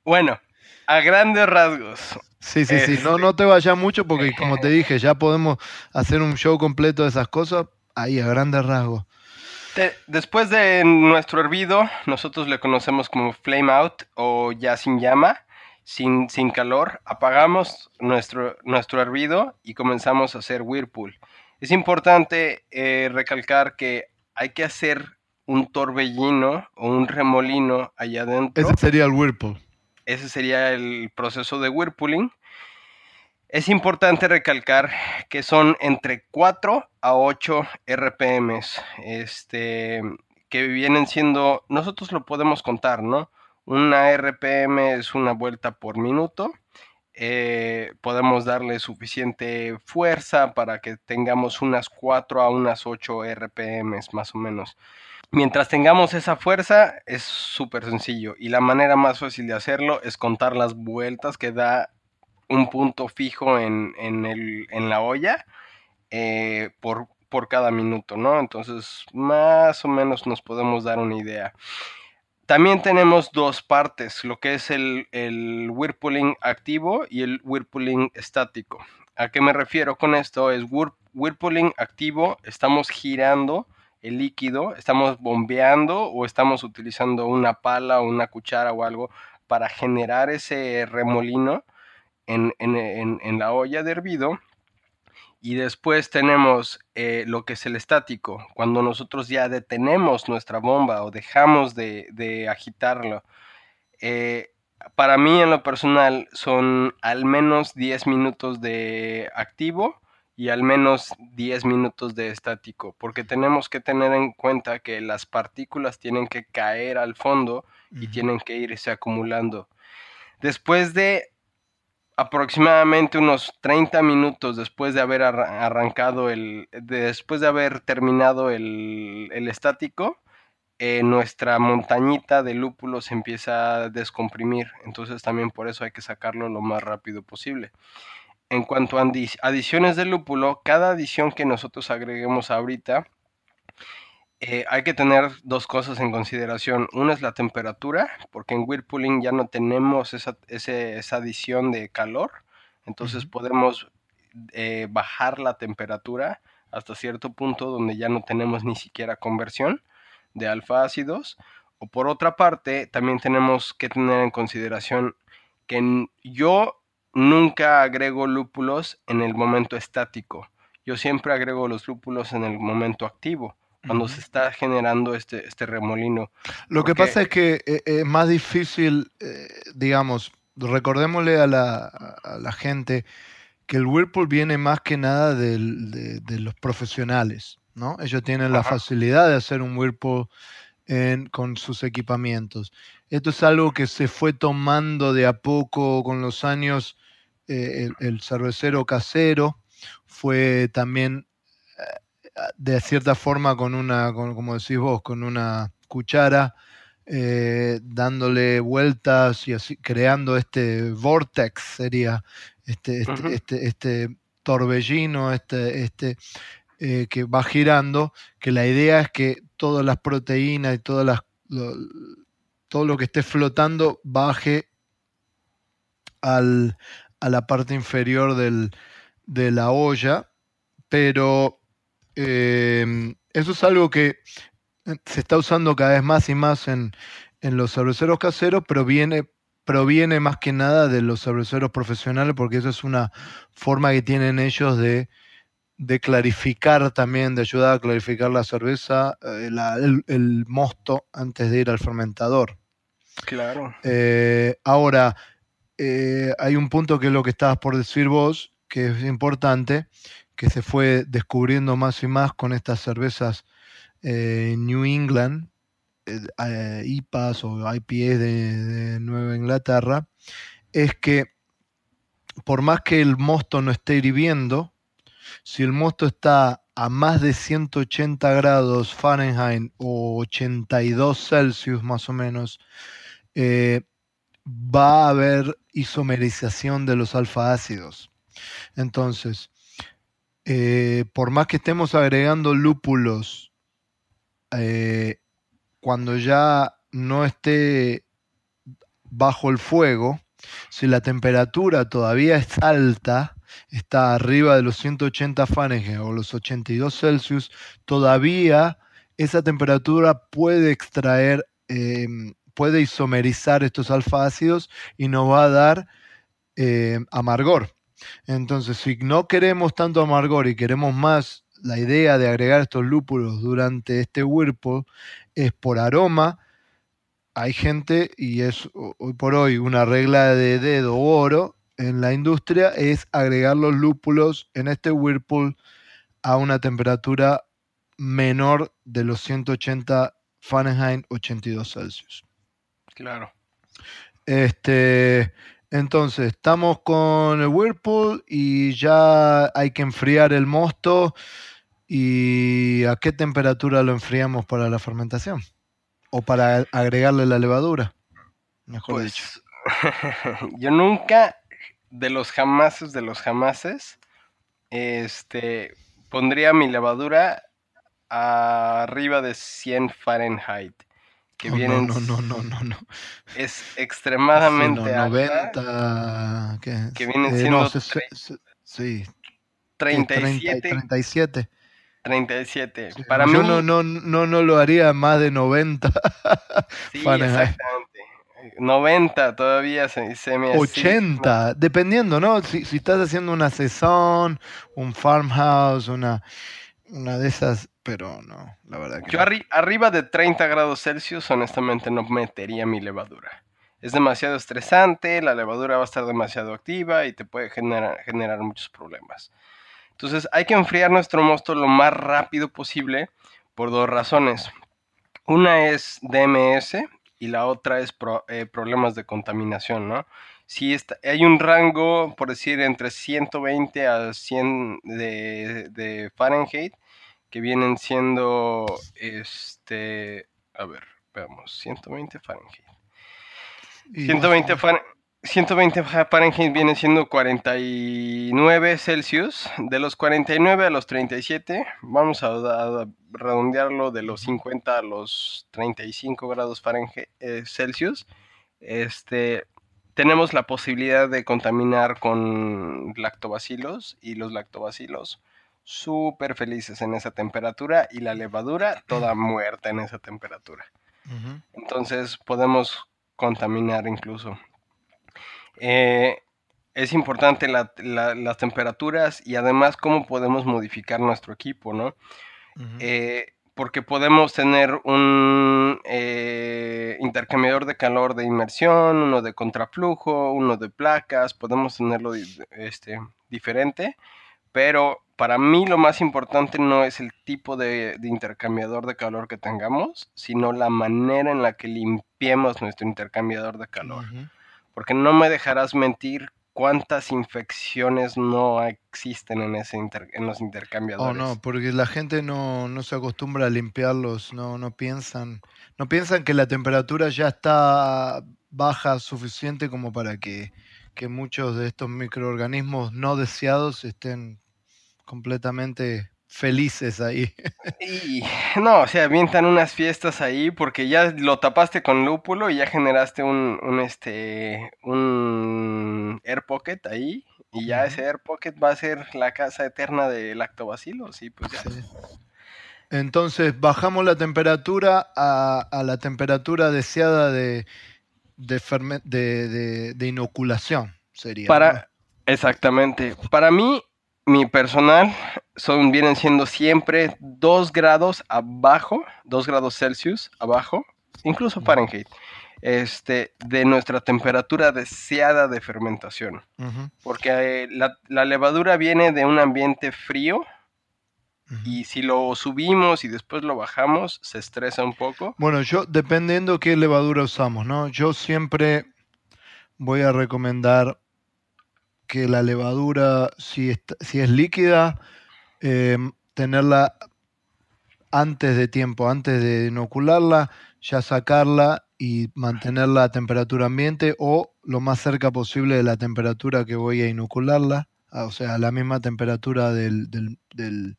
Bueno, a grandes rasgos. Sí, sí, sí. No, no te vayas mucho porque, como te dije, ya podemos hacer un show completo de esas cosas ahí, a grandes rasgos después de nuestro hervido, nosotros le conocemos como flame out o ya sin llama, sin, sin calor, apagamos nuestro, nuestro hervido y comenzamos a hacer whirlpool. Es importante eh, recalcar que hay que hacer un torbellino o un remolino allá adentro. Ese sería el whirlpool. Ese sería el proceso de whirlpooling. Es importante recalcar que son entre 4 a 8 RPMs, este, que vienen siendo, nosotros lo podemos contar, ¿no? Una RPM es una vuelta por minuto. Eh, podemos darle suficiente fuerza para que tengamos unas 4 a unas 8 RPMs más o menos. Mientras tengamos esa fuerza es súper sencillo y la manera más fácil de hacerlo es contar las vueltas que da un punto fijo en, la olla eh, por, por, cada minuto, ¿no? Entonces, más o menos nos podemos dar una idea. También tenemos dos partes, lo que es el, el whirlpooling activo y el whirlpooling estático. ¿A qué me refiero con esto? Es whirlpooling activo, estamos girando el líquido, estamos bombeando o estamos utilizando una pala o una cuchara o algo para generar ese remolino en, la olla de hervido. Y después tenemos eh, lo que es el estático, cuando nosotros ya detenemos nuestra bomba o dejamos de, agitarlo. Eh, para mí en lo personal son al menos 10 minutos de activo y al menos 10 minutos de estático, porque tenemos que tener en cuenta que las partículas tienen que caer al fondo y tienen que irse acumulando. Después de aproximadamente unos 30 minutos después de haber arrancado el, después de haber terminado el, estático, eh, nuestra montañita de lúpulo se empieza a descomprimir. Entonces también por eso hay que sacarlo lo más rápido posible. En cuanto a adiciones de lúpulo, cada adición que nosotros agreguemos ahorita eh, hay que tener dos cosas en consideración. Una es la temperatura, porque en whirlpooling ya no tenemos esa, adición de calor, entonces podemos eh, bajar la temperatura hasta cierto punto donde ya no tenemos ni siquiera conversión de alfa ácidos. O por otra parte, también tenemos que tener en consideración que yo nunca agrego lúpulos en el momento estático. Yo siempre agrego los lúpulos en el momento activo cuando se está generando este, este remolino. Lo que pasa es que eh, es más difícil, eh, digamos, recordémosle a la, gente que el Whirlpool viene más que nada de, los profesionales, ¿no? Ellos tienen la facilidad de hacer un Whirlpool con sus equipamientos. Esto es algo que se fue tomando de a poco con los años eh, el, el cervecero casero fue también eh, de cierta forma con una, como decís vos, con una cuchara, eh, dándole vueltas y así, creando este vortex, sería este, este, este, este, torbellino, este, este eh, que va girando, que la idea es que todas las proteínas y todas las, todo lo que esté flotando baje al, a la parte inferior del, de la olla, pero em, eso es algo que eh, se está usando cada vez más y más en, en los cerveceros caseros, pero viene, proviene más que nada de los cerveceros profesionales, porque eso es una forma que tienen ellos de, de clarificar también, de ayudar a clarificar la cerveza, eh, el, mosto antes de ir al fermentador. Claro. Eh, ahora, hay un punto que es lo que estabas por decir vos, que es importante, que se fue descubriendo más y más con estas cervezas eh, New England, eh, IPAs o IPAs de, Nueva Inglaterra, es que por más que el mosto no esté hirviendo, si el mosto está a más de 180 grados Fahrenheit o 82 Celsius más o menos, eh, va a haber isomerización de los alfa ácidos. Entonces, eh, por más que estemos agregando lúpulos, eh, cuando ya no esté bajo el fuego, si la temperatura todavía es alta, está arriba de los 180 Fahrenheit o los 82 Celsius, todavía esa temperatura puede extraer, em, puede isomerizar estos alfa ácidos y nos va a dar em, amargor. Entonces, si no queremos tanto amargor y queremos más la idea de agregar estos lúpulos durante este whirlpool es por aroma. Hay gente, y es hoy por hoy una regla de dedo oro en la industria, es agregar los lúpulos en este whirlpool a una temperatura menor de los 180 Fahrenheit 82 Celsius. Claro. Este, entonces, estamos con el Whirlpool y ya hay que enfriar el mosto. ¿Y a qué temperatura lo enfriamos para la fermentación? ¿O para agregarle la levadura? Mejor pues, dicho. yo nunca, de los jamases de los jamases, este, pondría mi levadura arriba de 100 Fahrenheit que vienen. No, no, no, no, no. Es extremadamente sí, 90. ¿qué? Que vienen eh, siendo. No, sí. 37. 37. 37. Para Yo mí... no, no, no, no lo haría más de 90. sí, exactamente. 90 todavía se, se me 80, dependiendo, ¿no? Si, si, estás haciendo una sesión, un farmhouse, una, una de esas pero no, la verdad que Yo arriba de 30 grados Celsius, honestamente no metería mi levadura. Es demasiado estresante, la levadura va a estar demasiado activa y te puede generar, generar muchos problemas. Entonces hay que enfriar nuestro mosto lo más rápido posible por dos razones. Una es DMS y la otra es eh, problemas de contaminación, ¿no? Si hay un rango, por decir, entre 120 a 100 de, de Fahrenheit, que vienen siendo, este, a ver, veamos, 120 Fahrenheit. 120 Fahrenheit. 120 Fahrenheit viene siendo 49 Celsius. De los 49 a los 37, vamos a, redondearlo de los 50 a los 35 grados Fahrenheit eh, Celsius. Este, tenemos la posibilidad de contaminar con lactobacilos y los lactobacilos súper felices en esa temperatura y la levadura toda muerta en esa temperatura. Entonces podemos contaminar incluso. Eh, es importante las temperaturas y además cómo podemos modificar nuestro equipo, ¿no? Eh, porque podemos tener un eh, intercambiador de calor de inmersión, uno de contraflujo, uno de placas, podemos tenerlo este, diferente, pero para mí lo más importante no es el tipo de, intercambiador de calor que tengamos, sino la manera en la que limpiemos nuestro intercambiador de calor. Porque no me dejarás mentir cuántas infecciones no existen en, ese en los intercambiadores. Oh, no, porque la gente no, no, se acostumbra a limpiarlos, no, no piensan, no piensan que la temperatura ya está baja suficiente como para que, que muchos de estos microorganismos no deseados estén completamente felices ahí. Y no, o sea, avientan unas fiestas ahí porque ya lo tapaste con lúpulo y ya generaste un, un este un air pocket ahí y ya ese air pocket va a ser la casa eterna de lactobacilos y pues ya. Entonces bajamos la temperatura a, a la temperatura deseada de, de, de, inoculación, sería. Para, Exactamente. Para mí, mi personal son, vienen siendo siempre 2 grados abajo, 2 grados Celsius abajo, incluso Fahrenheit, este, de nuestra temperatura deseada de fermentación. Porque eh, la, levadura viene de un ambiente frío. Y si lo subimos y después lo bajamos, se estresa un poco. Bueno, yo dependiendo qué levadura usamos, ¿no? Yo siempre voy a recomendar que la levadura, si, si es líquida, em, tenerla antes de tiempo, antes de inocularla, ya sacarla y mantenerla a temperatura ambiente o lo más cerca posible de la temperatura que voy a inocularla, o sea, a la misma temperatura del, del,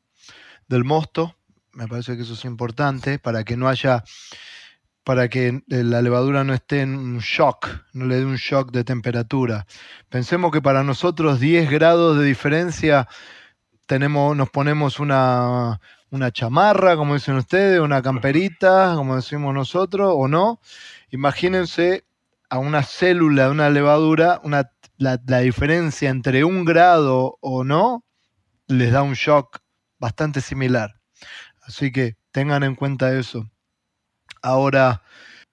del mosto. Me parece que eso es importante para que no haya para que eh, la levadura no esté en un shock, no le dé un shock de temperatura. Pensemos que para nosotros 10 grados de diferencia tenemos, nos ponemos una, una chamarra, como dicen ustedes, una camperita, como decimos nosotros, o no. Imagínense a una célula una levadura, la diferencia entre un grado o no, les da un shock bastante similar. Así que tengan en cuenta eso. Ahora,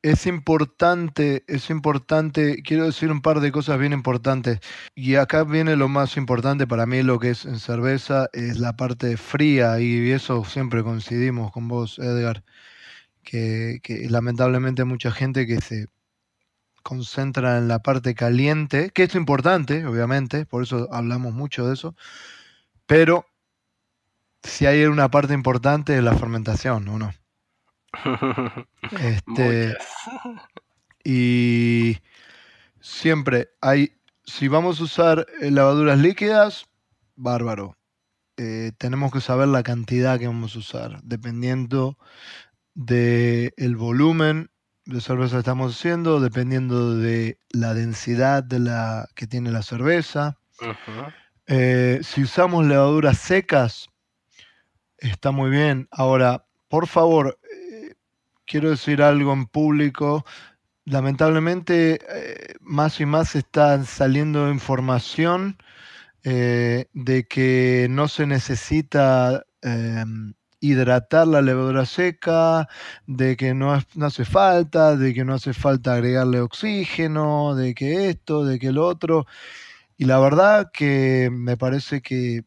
es importante, es importante, quiero decir un par de cosas bien importantes. Y acá viene lo más importante para mí, lo que es en cerveza, es la parte fría, y eso siempre coincidimos con vos, Edgar, que, que lamentablemente mucha gente que se concentra en la parte caliente, que es importante, obviamente, por eso hablamos mucho de eso, pero si hay una parte importante es la fermentación, ¿o no? Este, y siempre hay, si vamos a usar eh, lavaduras líquidas, bárbaro. Eh, tenemos que saber la cantidad que vamos a usar, dependiendo del el volumen de cerveza que estamos haciendo, dependiendo de la densidad de la que tiene la cerveza. Eh, si usamos levaduras secas, está muy bien. Ahora, por favor, quiero decir algo en público. Lamentablemente, eh, más y más está saliendo información eh, de que no se necesita em, hidratar la levadura seca, de que no, hace falta, de que no hace falta agregarle oxígeno, de que esto, de que lo otro. Y la verdad que me parece que,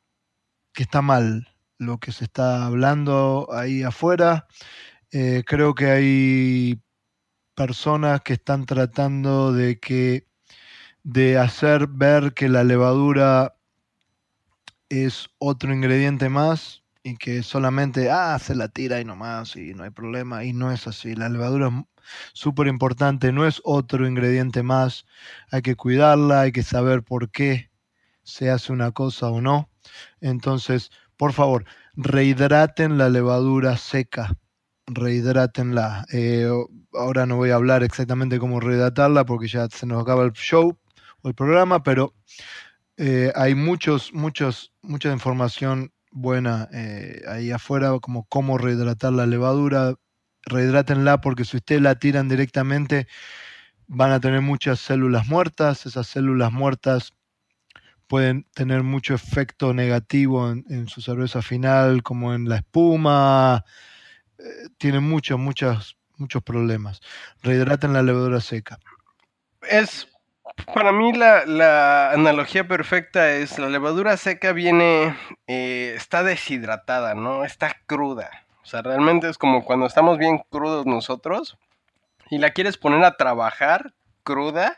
que está mal lo que se está hablando ahí afuera. Eh, creo que hay personas que están tratando de que de hacer ver que la levadura es otro ingrediente más y que solamente ah, se la tira y nomás y no hay problema y no es así. La levadura es súper importante, no es otro ingrediente más. Hay que cuidarla, hay que saber por qué se hace una cosa o no. Entonces, por favor, rehidraten la levadura seca rehidrátenla. Eh, ahora no voy a hablar exactamente cómo rehidratarla porque ya se nos acaba el show o el programa, pero eh, hay muchos, muchos, mucha información buena eh, ahí afuera, como cómo rehidratar la levadura. Rehidrátenla porque si ustedes la tiran directamente van a tener muchas células muertas. Esas células muertas pueden tener mucho efecto negativo en su cerveza final, como en la espuma, tiene muchos, muchos, muchos problemas. Rehidraten la levadura seca. Es, para mí la, analogía perfecta es la levadura seca viene, eh, está deshidratada, ¿no? Está cruda. O sea, realmente es como cuando estamos bien crudos nosotros y la quieres poner a trabajar cruda,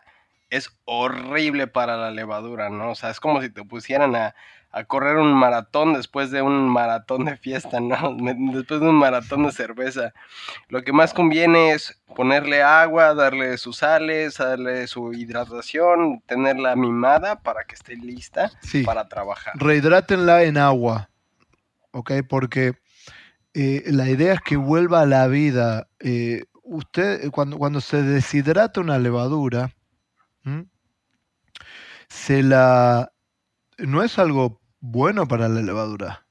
es horrible para la levadura, ¿no? O sea, es como si te pusieran a, a correr un maratón después de un maratón de fiesta, ¿no? Después de un maratón de cerveza. Lo que más conviene es ponerle agua, darle sus sales, darle su hidratación, tenerla mimada para que esté lista para trabajar. Rehidrátenla en agua, ¿ok? Porque eh, la idea es que vuelva a la vida. Eh, usted, cuando, cuando se deshidrata una levadura, se la no es algo bueno para la levadura.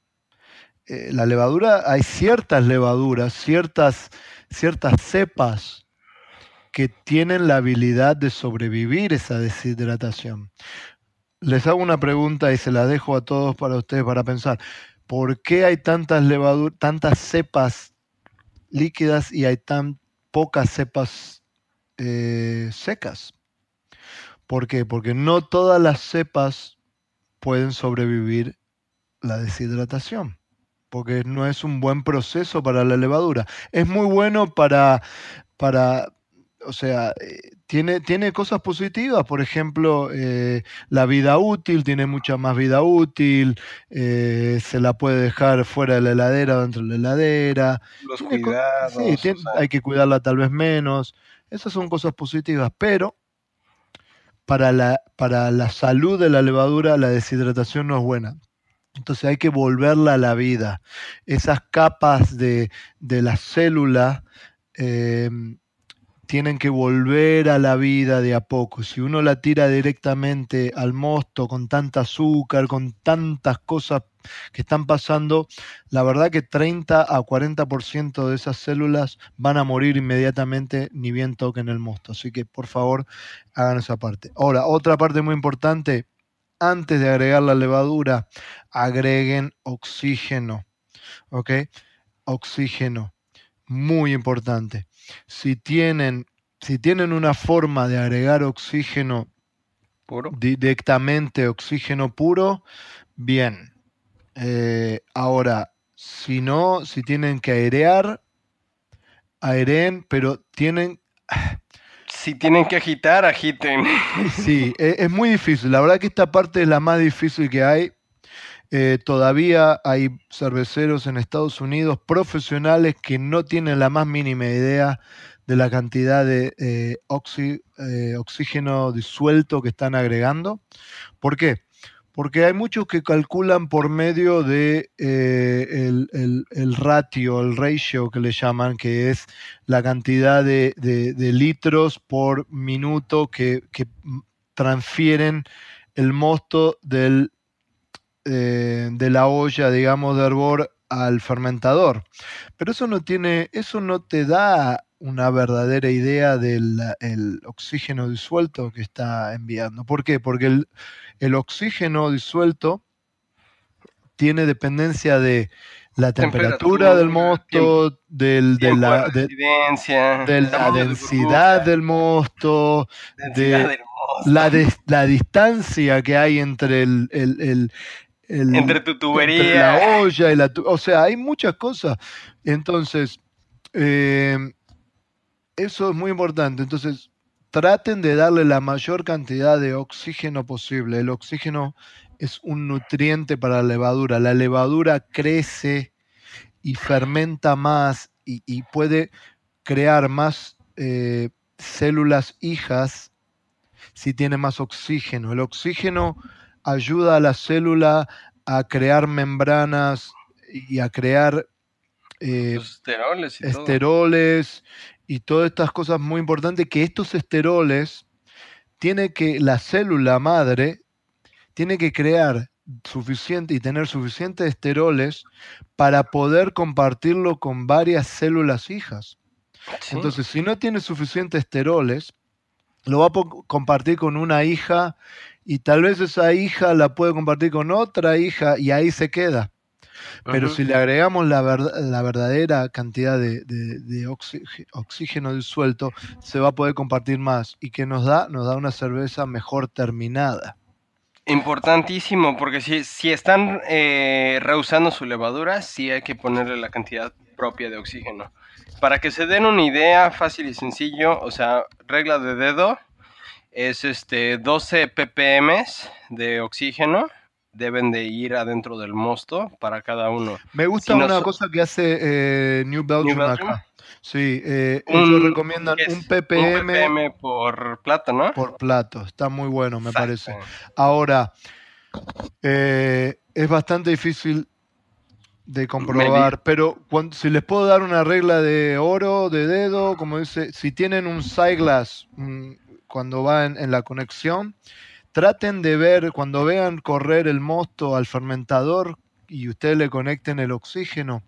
Eh, la levadura, hay ciertas levaduras, ciertas, ciertas cepas que tienen la habilidad de sobrevivir esa deshidratación. Les hago una pregunta y se la dejo a todos para ustedes para pensar. ¿Por qué hay tantas levaduras, tantas cepas líquidas y hay tan pocas cepas eh, secas? ¿Por qué? Porque no todas las cepas pueden sobrevivir la deshidratación, porque no es un buen proceso para la levadura. Es muy bueno para, para o sea, eh, tiene, tiene cosas positivas, por ejemplo, eh, la vida útil, tiene mucha más vida útil, eh, se la puede dejar fuera de la heladera o dentro de la heladera. Los cuidados. Sí, hay que cuidarla tal vez menos. Esas son cosas positivas, pero para la, para la salud de la levadura la deshidratación no es buena. Entonces hay que volverla a la vida. Esas capas de, de la célula em, tienen que volver a la vida de a poco. Si uno la tira directamente al mosto con tanta azúcar, con tantas cosas que están pasando, la verdad que 30 a 40% de esas células van a morir inmediatamente ni bien toquen el mosto. Así que por favor hagan esa parte. Ahora, otra parte muy importante, antes de agregar la levadura, agreguen oxígeno. ¿Ok? Oxígeno. Muy importante. Si tienen, si tienen una forma de agregar oxígeno ¿Puro? directamente, oxígeno puro, bien eh, ahora, si no, si tienen que airear, aireen, pero tienen... Si tienen que agitar, agiten. Sí, e, es, muy difícil. La verdad que esta parte es la más difícil que hay. Eh, todavía hay cerveceros en Estados Unidos profesionales que no tienen la más mínima idea de la cantidad de eh, oxígeno disuelto que están agregando. ¿Por qué? Porque hay muchos que calculan por medio de eh, el, ratio, el ratio que le llaman, que es la cantidad de, litros por minuto que, transfieren el mosto del, eh, de la olla, digamos, de hervor al fermentador. Pero eso no tiene, eso no te da una verdadera idea del oxígeno disuelto que está enviando. ¿Por qué? Porque el, el oxígeno disuelto tiene dependencia de la temperatura, del mosto, del, de, la, de, la densidad del mosto, de La, la distancia que hay entre el, el, entre tu tubería, la olla y la, o sea, hay muchas cosas. Entonces, eh, eso es muy importante. Entonces, traten de darle la mayor cantidad de oxígeno posible. El oxígeno es un nutriente para la levadura. La levadura crece y fermenta más y, puede crear más eh, células hijas si tiene más oxígeno. El oxígeno ayuda a la célula a crear membranas y a crear eh, esteroles y todas estas cosas muy importantes, que estos esteroles tiene que, la célula madre tiene que crear suficiente y tener suficientes esteroles para poder compartirlo con varias células hijas. Entonces, si no tiene suficientes esteroles, lo va a compartir con una hija y tal vez esa hija la puede compartir con otra hija y ahí se queda. Pero si le agregamos la, la verdadera cantidad de, oxígeno disuelto, se va a poder compartir más. ¿Y qué nos da? Nos da una cerveza mejor terminada. Importantísimo, porque si, si están eh, rehusando su levadura, sí hay que ponerle la cantidad propia de oxígeno. Para que se den una idea fácil y sencillo, o sea, regla de dedo, es este 12 ppm de oxígeno deben de ir adentro del mosto para cada uno. Me gusta Si una cosa que hace eh, New Belgium, New Belgium. acá. Sí, eh, Un- ellos recomiendan un ppm, Un ppm por plato, ¿no? por plato. Está muy bueno, me parece. Ahora, eh, es bastante difícil de comprobar, pero cuando- si les puedo dar una regla de oro, de dedo, como dice, si tienen un Siglas cuando va en, en la conexión, traten de ver, cuando vean correr el mosto al fermentador y ustedes le conecten el oxígeno,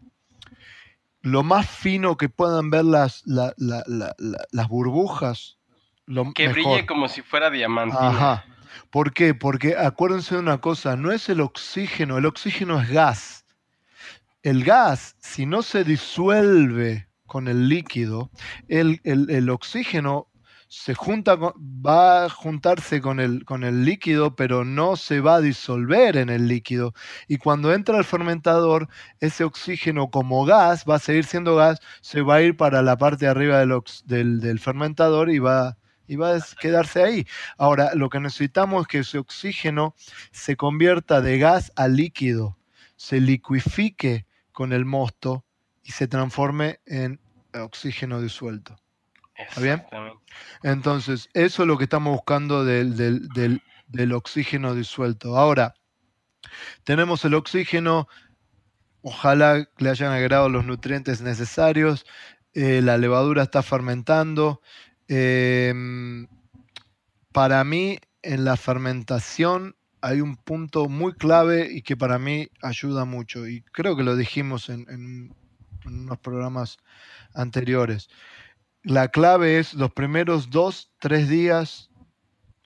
lo más fino que puedan ver las, la- la- la- la- las burbujas, lo Que mejor. brille como si fuera diamantina. Ajá. ¿Por qué? Porque acuérdense de una cosa, no es el oxígeno, el oxígeno es gas. El gas, si no se disuelve con el líquido, el, el- el oxígeno se junta con- va a juntarse con el, con el líquido, pero no se va a disolver en el líquido. Y cuando entra al fermentador, ese oxígeno como gas, va a seguir siendo gas, se va a ir para la parte de arriba del, del- del fermentador y va, y va a quedarse ahí. Ahora, lo que necesitamos es que ese oxígeno se convierta de gas a líquido, se liquifique con el mosto y se transforme en oxígeno disuelto. Bien? Exactamente. Entonces, eso es lo que estamos buscando del, del- del- del oxígeno disuelto. Ahora, tenemos el oxígeno, ojalá le hayan agregado los nutrientes necesarios, eh, la levadura está fermentando. em, para mí, en la fermentación hay un punto muy clave y que para mí ayuda mucho, y creo que lo dijimos en- en unos programas anteriores. La clave es los primeros dos, tres días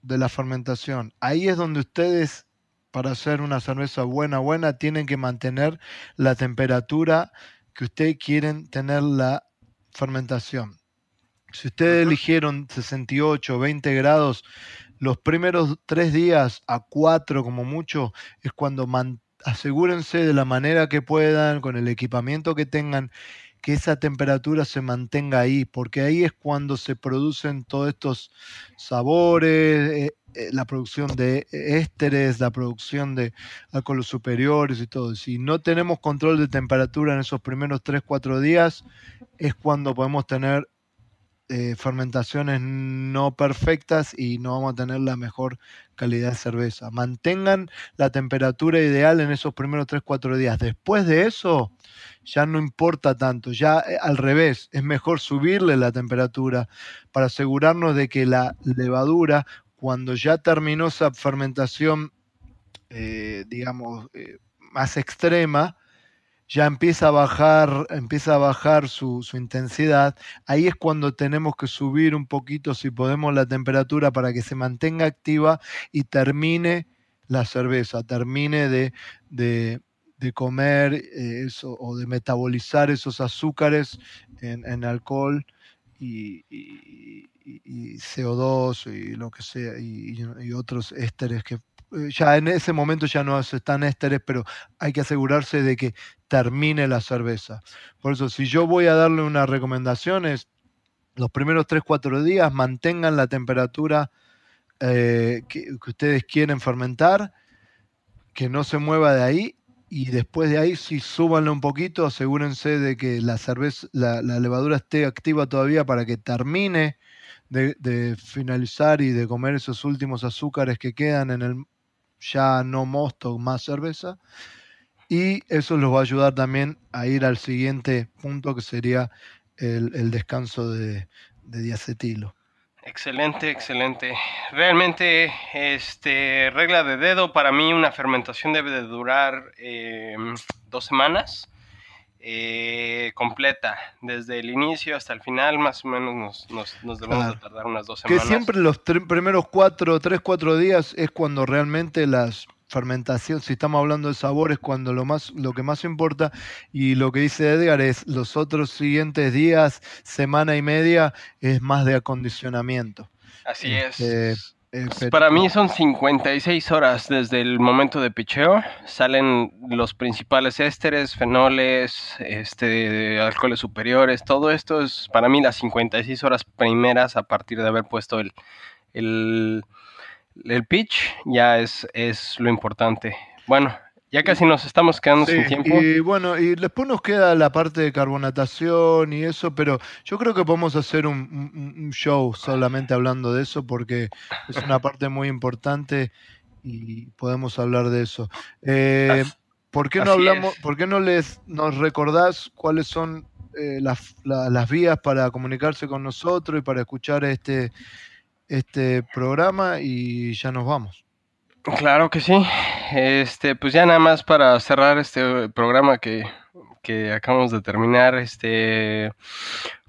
de la fermentación. Ahí es donde ustedes, para hacer una cerveza buena, buena, tienen que mantener la temperatura que ustedes quieren tener la fermentación. Si ustedes eligieron 68, 20 grados, los primeros tres días a cuatro como mucho es cuando asegúrense de la manera que puedan, con el equipamiento que tengan, que esa temperatura se mantenga ahí, porque ahí es cuando se producen todos estos sabores, eh, eh, la producción de ésteres, la producción de alcoholes superiores y todo. Si no tenemos control de temperatura en esos primeros 3-4 días, es cuando podemos tener eh, fermentaciones no perfectas y no vamos a tener la mejor calidad de cerveza. Mantengan la temperatura ideal en esos primeros 3-4 días. Después de eso, ya no importa tanto, ya eh, al revés, es mejor subirle la temperatura para asegurarnos de que la levadura, cuando ya terminó esa fermentación, eh, digamos, más extrema, ya empieza a bajar, empieza a bajar su, intensidad. Ahí es cuando tenemos que subir un poquito, si podemos, la temperatura para que se mantenga activa y termine la cerveza, termine de, de- de comer eh, eso o de metabolizar esos azúcares en, alcohol y, y- y- y CO2 y lo que sea y, y otros ésteres que ya en ese momento ya no están ésteres, pero hay que asegurarse de que termine la cerveza. Por eso, si yo voy a darle una recomendación es los primeros 3-4 días mantengan la temperatura eh, que, ustedes quieren fermentar, que no se mueva de ahí y después de ahí sí súbanle un poquito, asegúrense de que la cerveza, la, la levadura esté activa todavía para que termine de, de finalizar y de comer esos últimos azúcares que quedan en el ya no mosto, más cerveza. Y eso los va a ayudar también a ir al siguiente punto que sería el, descanso de, de diacetilo. Excelente, excelente. Realmente, este, regla de dedo, para mí una fermentación debe de durar eh, dos semanas eh, completa, desde el inicio hasta el final, más o menos nos, nos, nos debemos Claro. de tardar unas dos Que semanas. siempre los primeros cuatro, tres, cuatro días es cuando realmente las fermentación, si estamos hablando de sabores, cuando lo más, lo que más importa, y lo que dice Edgar es los otros siguientes días, semana y media, es más de acondicionamiento. Así Este, es. eh, Para mí son 56 horas desde el momento de picheo. Salen los principales ésteres, fenoles, este, alcoholes superiores. Todo esto es para mí las 56 horas primeras a partir de haber puesto el, el, el pitch ya es, es lo importante. Bueno, ya casi nos estamos quedando sin tiempo. Y bueno, y después nos queda la parte de carbonatación y eso, pero yo creo que podemos hacer un, show solamente hablando de eso porque es una parte muy importante y podemos hablar de eso. Eh, ¿Por qué no hablamos, por qué no les nos recordás cuáles son eh, las, las vías para comunicarse con nosotros y para escuchar este, este programa y ya nos vamos? Claro que sí. Este, pues ya nada más para cerrar este programa que, que acabamos de terminar, este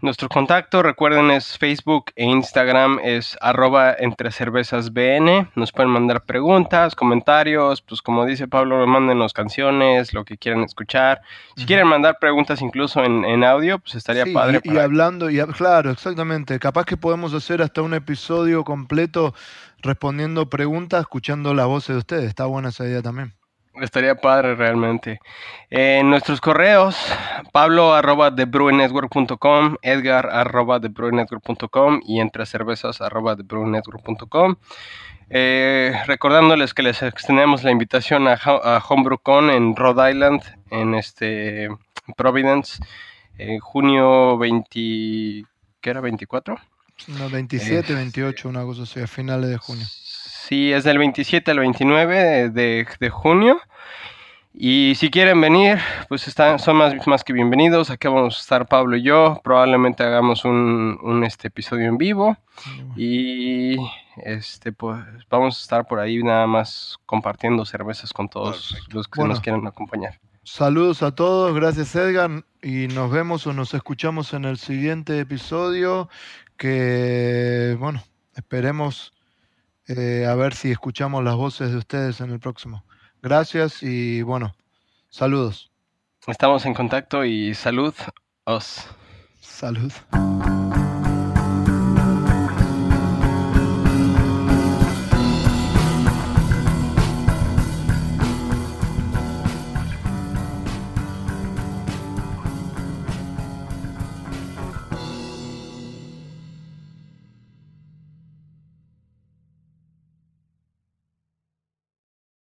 nuestro contacto, recuerden, es Facebook e Instagram, es arroba entre cervezas BN. Nos pueden mandar preguntas, comentarios, pues como dice Pablo, mándenos canciones, lo que quieran escuchar. Si quieren mandar preguntas incluso en, audio, pues estaría padre. Y, y hablando, y, claro, exactamente. Capaz que podemos hacer hasta un episodio completo respondiendo preguntas, escuchando la voz de ustedes. Está buena esa idea también. Estaría padre realmente. En nuestros correos, pablo arroba thebruinetwork.com, edgar arroba thebruinetwork.com y entre cervezas arroba. Eh, recordándoles que les extendemos la invitación a, a HomebrewCon en Rhode Island, en este Providence, en junio 20, ¿qué era? ¿24? No, 27, 28, una cosa así, a finales de junio. Sí, es del 27 al 29 de, junio. Y si quieren venir, pues están, son más, más que bienvenidos. Aquí vamos a estar Pablo y yo. Probablemente hagamos un, este episodio en vivo. Y este pues vamos a estar por ahí nada más compartiendo cervezas con todos los que nos quieran acompañar. Saludos a todos, gracias Edgar. Y nos vemos o nos escuchamos en el siguiente episodio. Que bueno, esperemos eh, a ver si escuchamos las voces de ustedes en el próximo. Gracias y bueno, saludos. Estamos en contacto y salud os. Salud.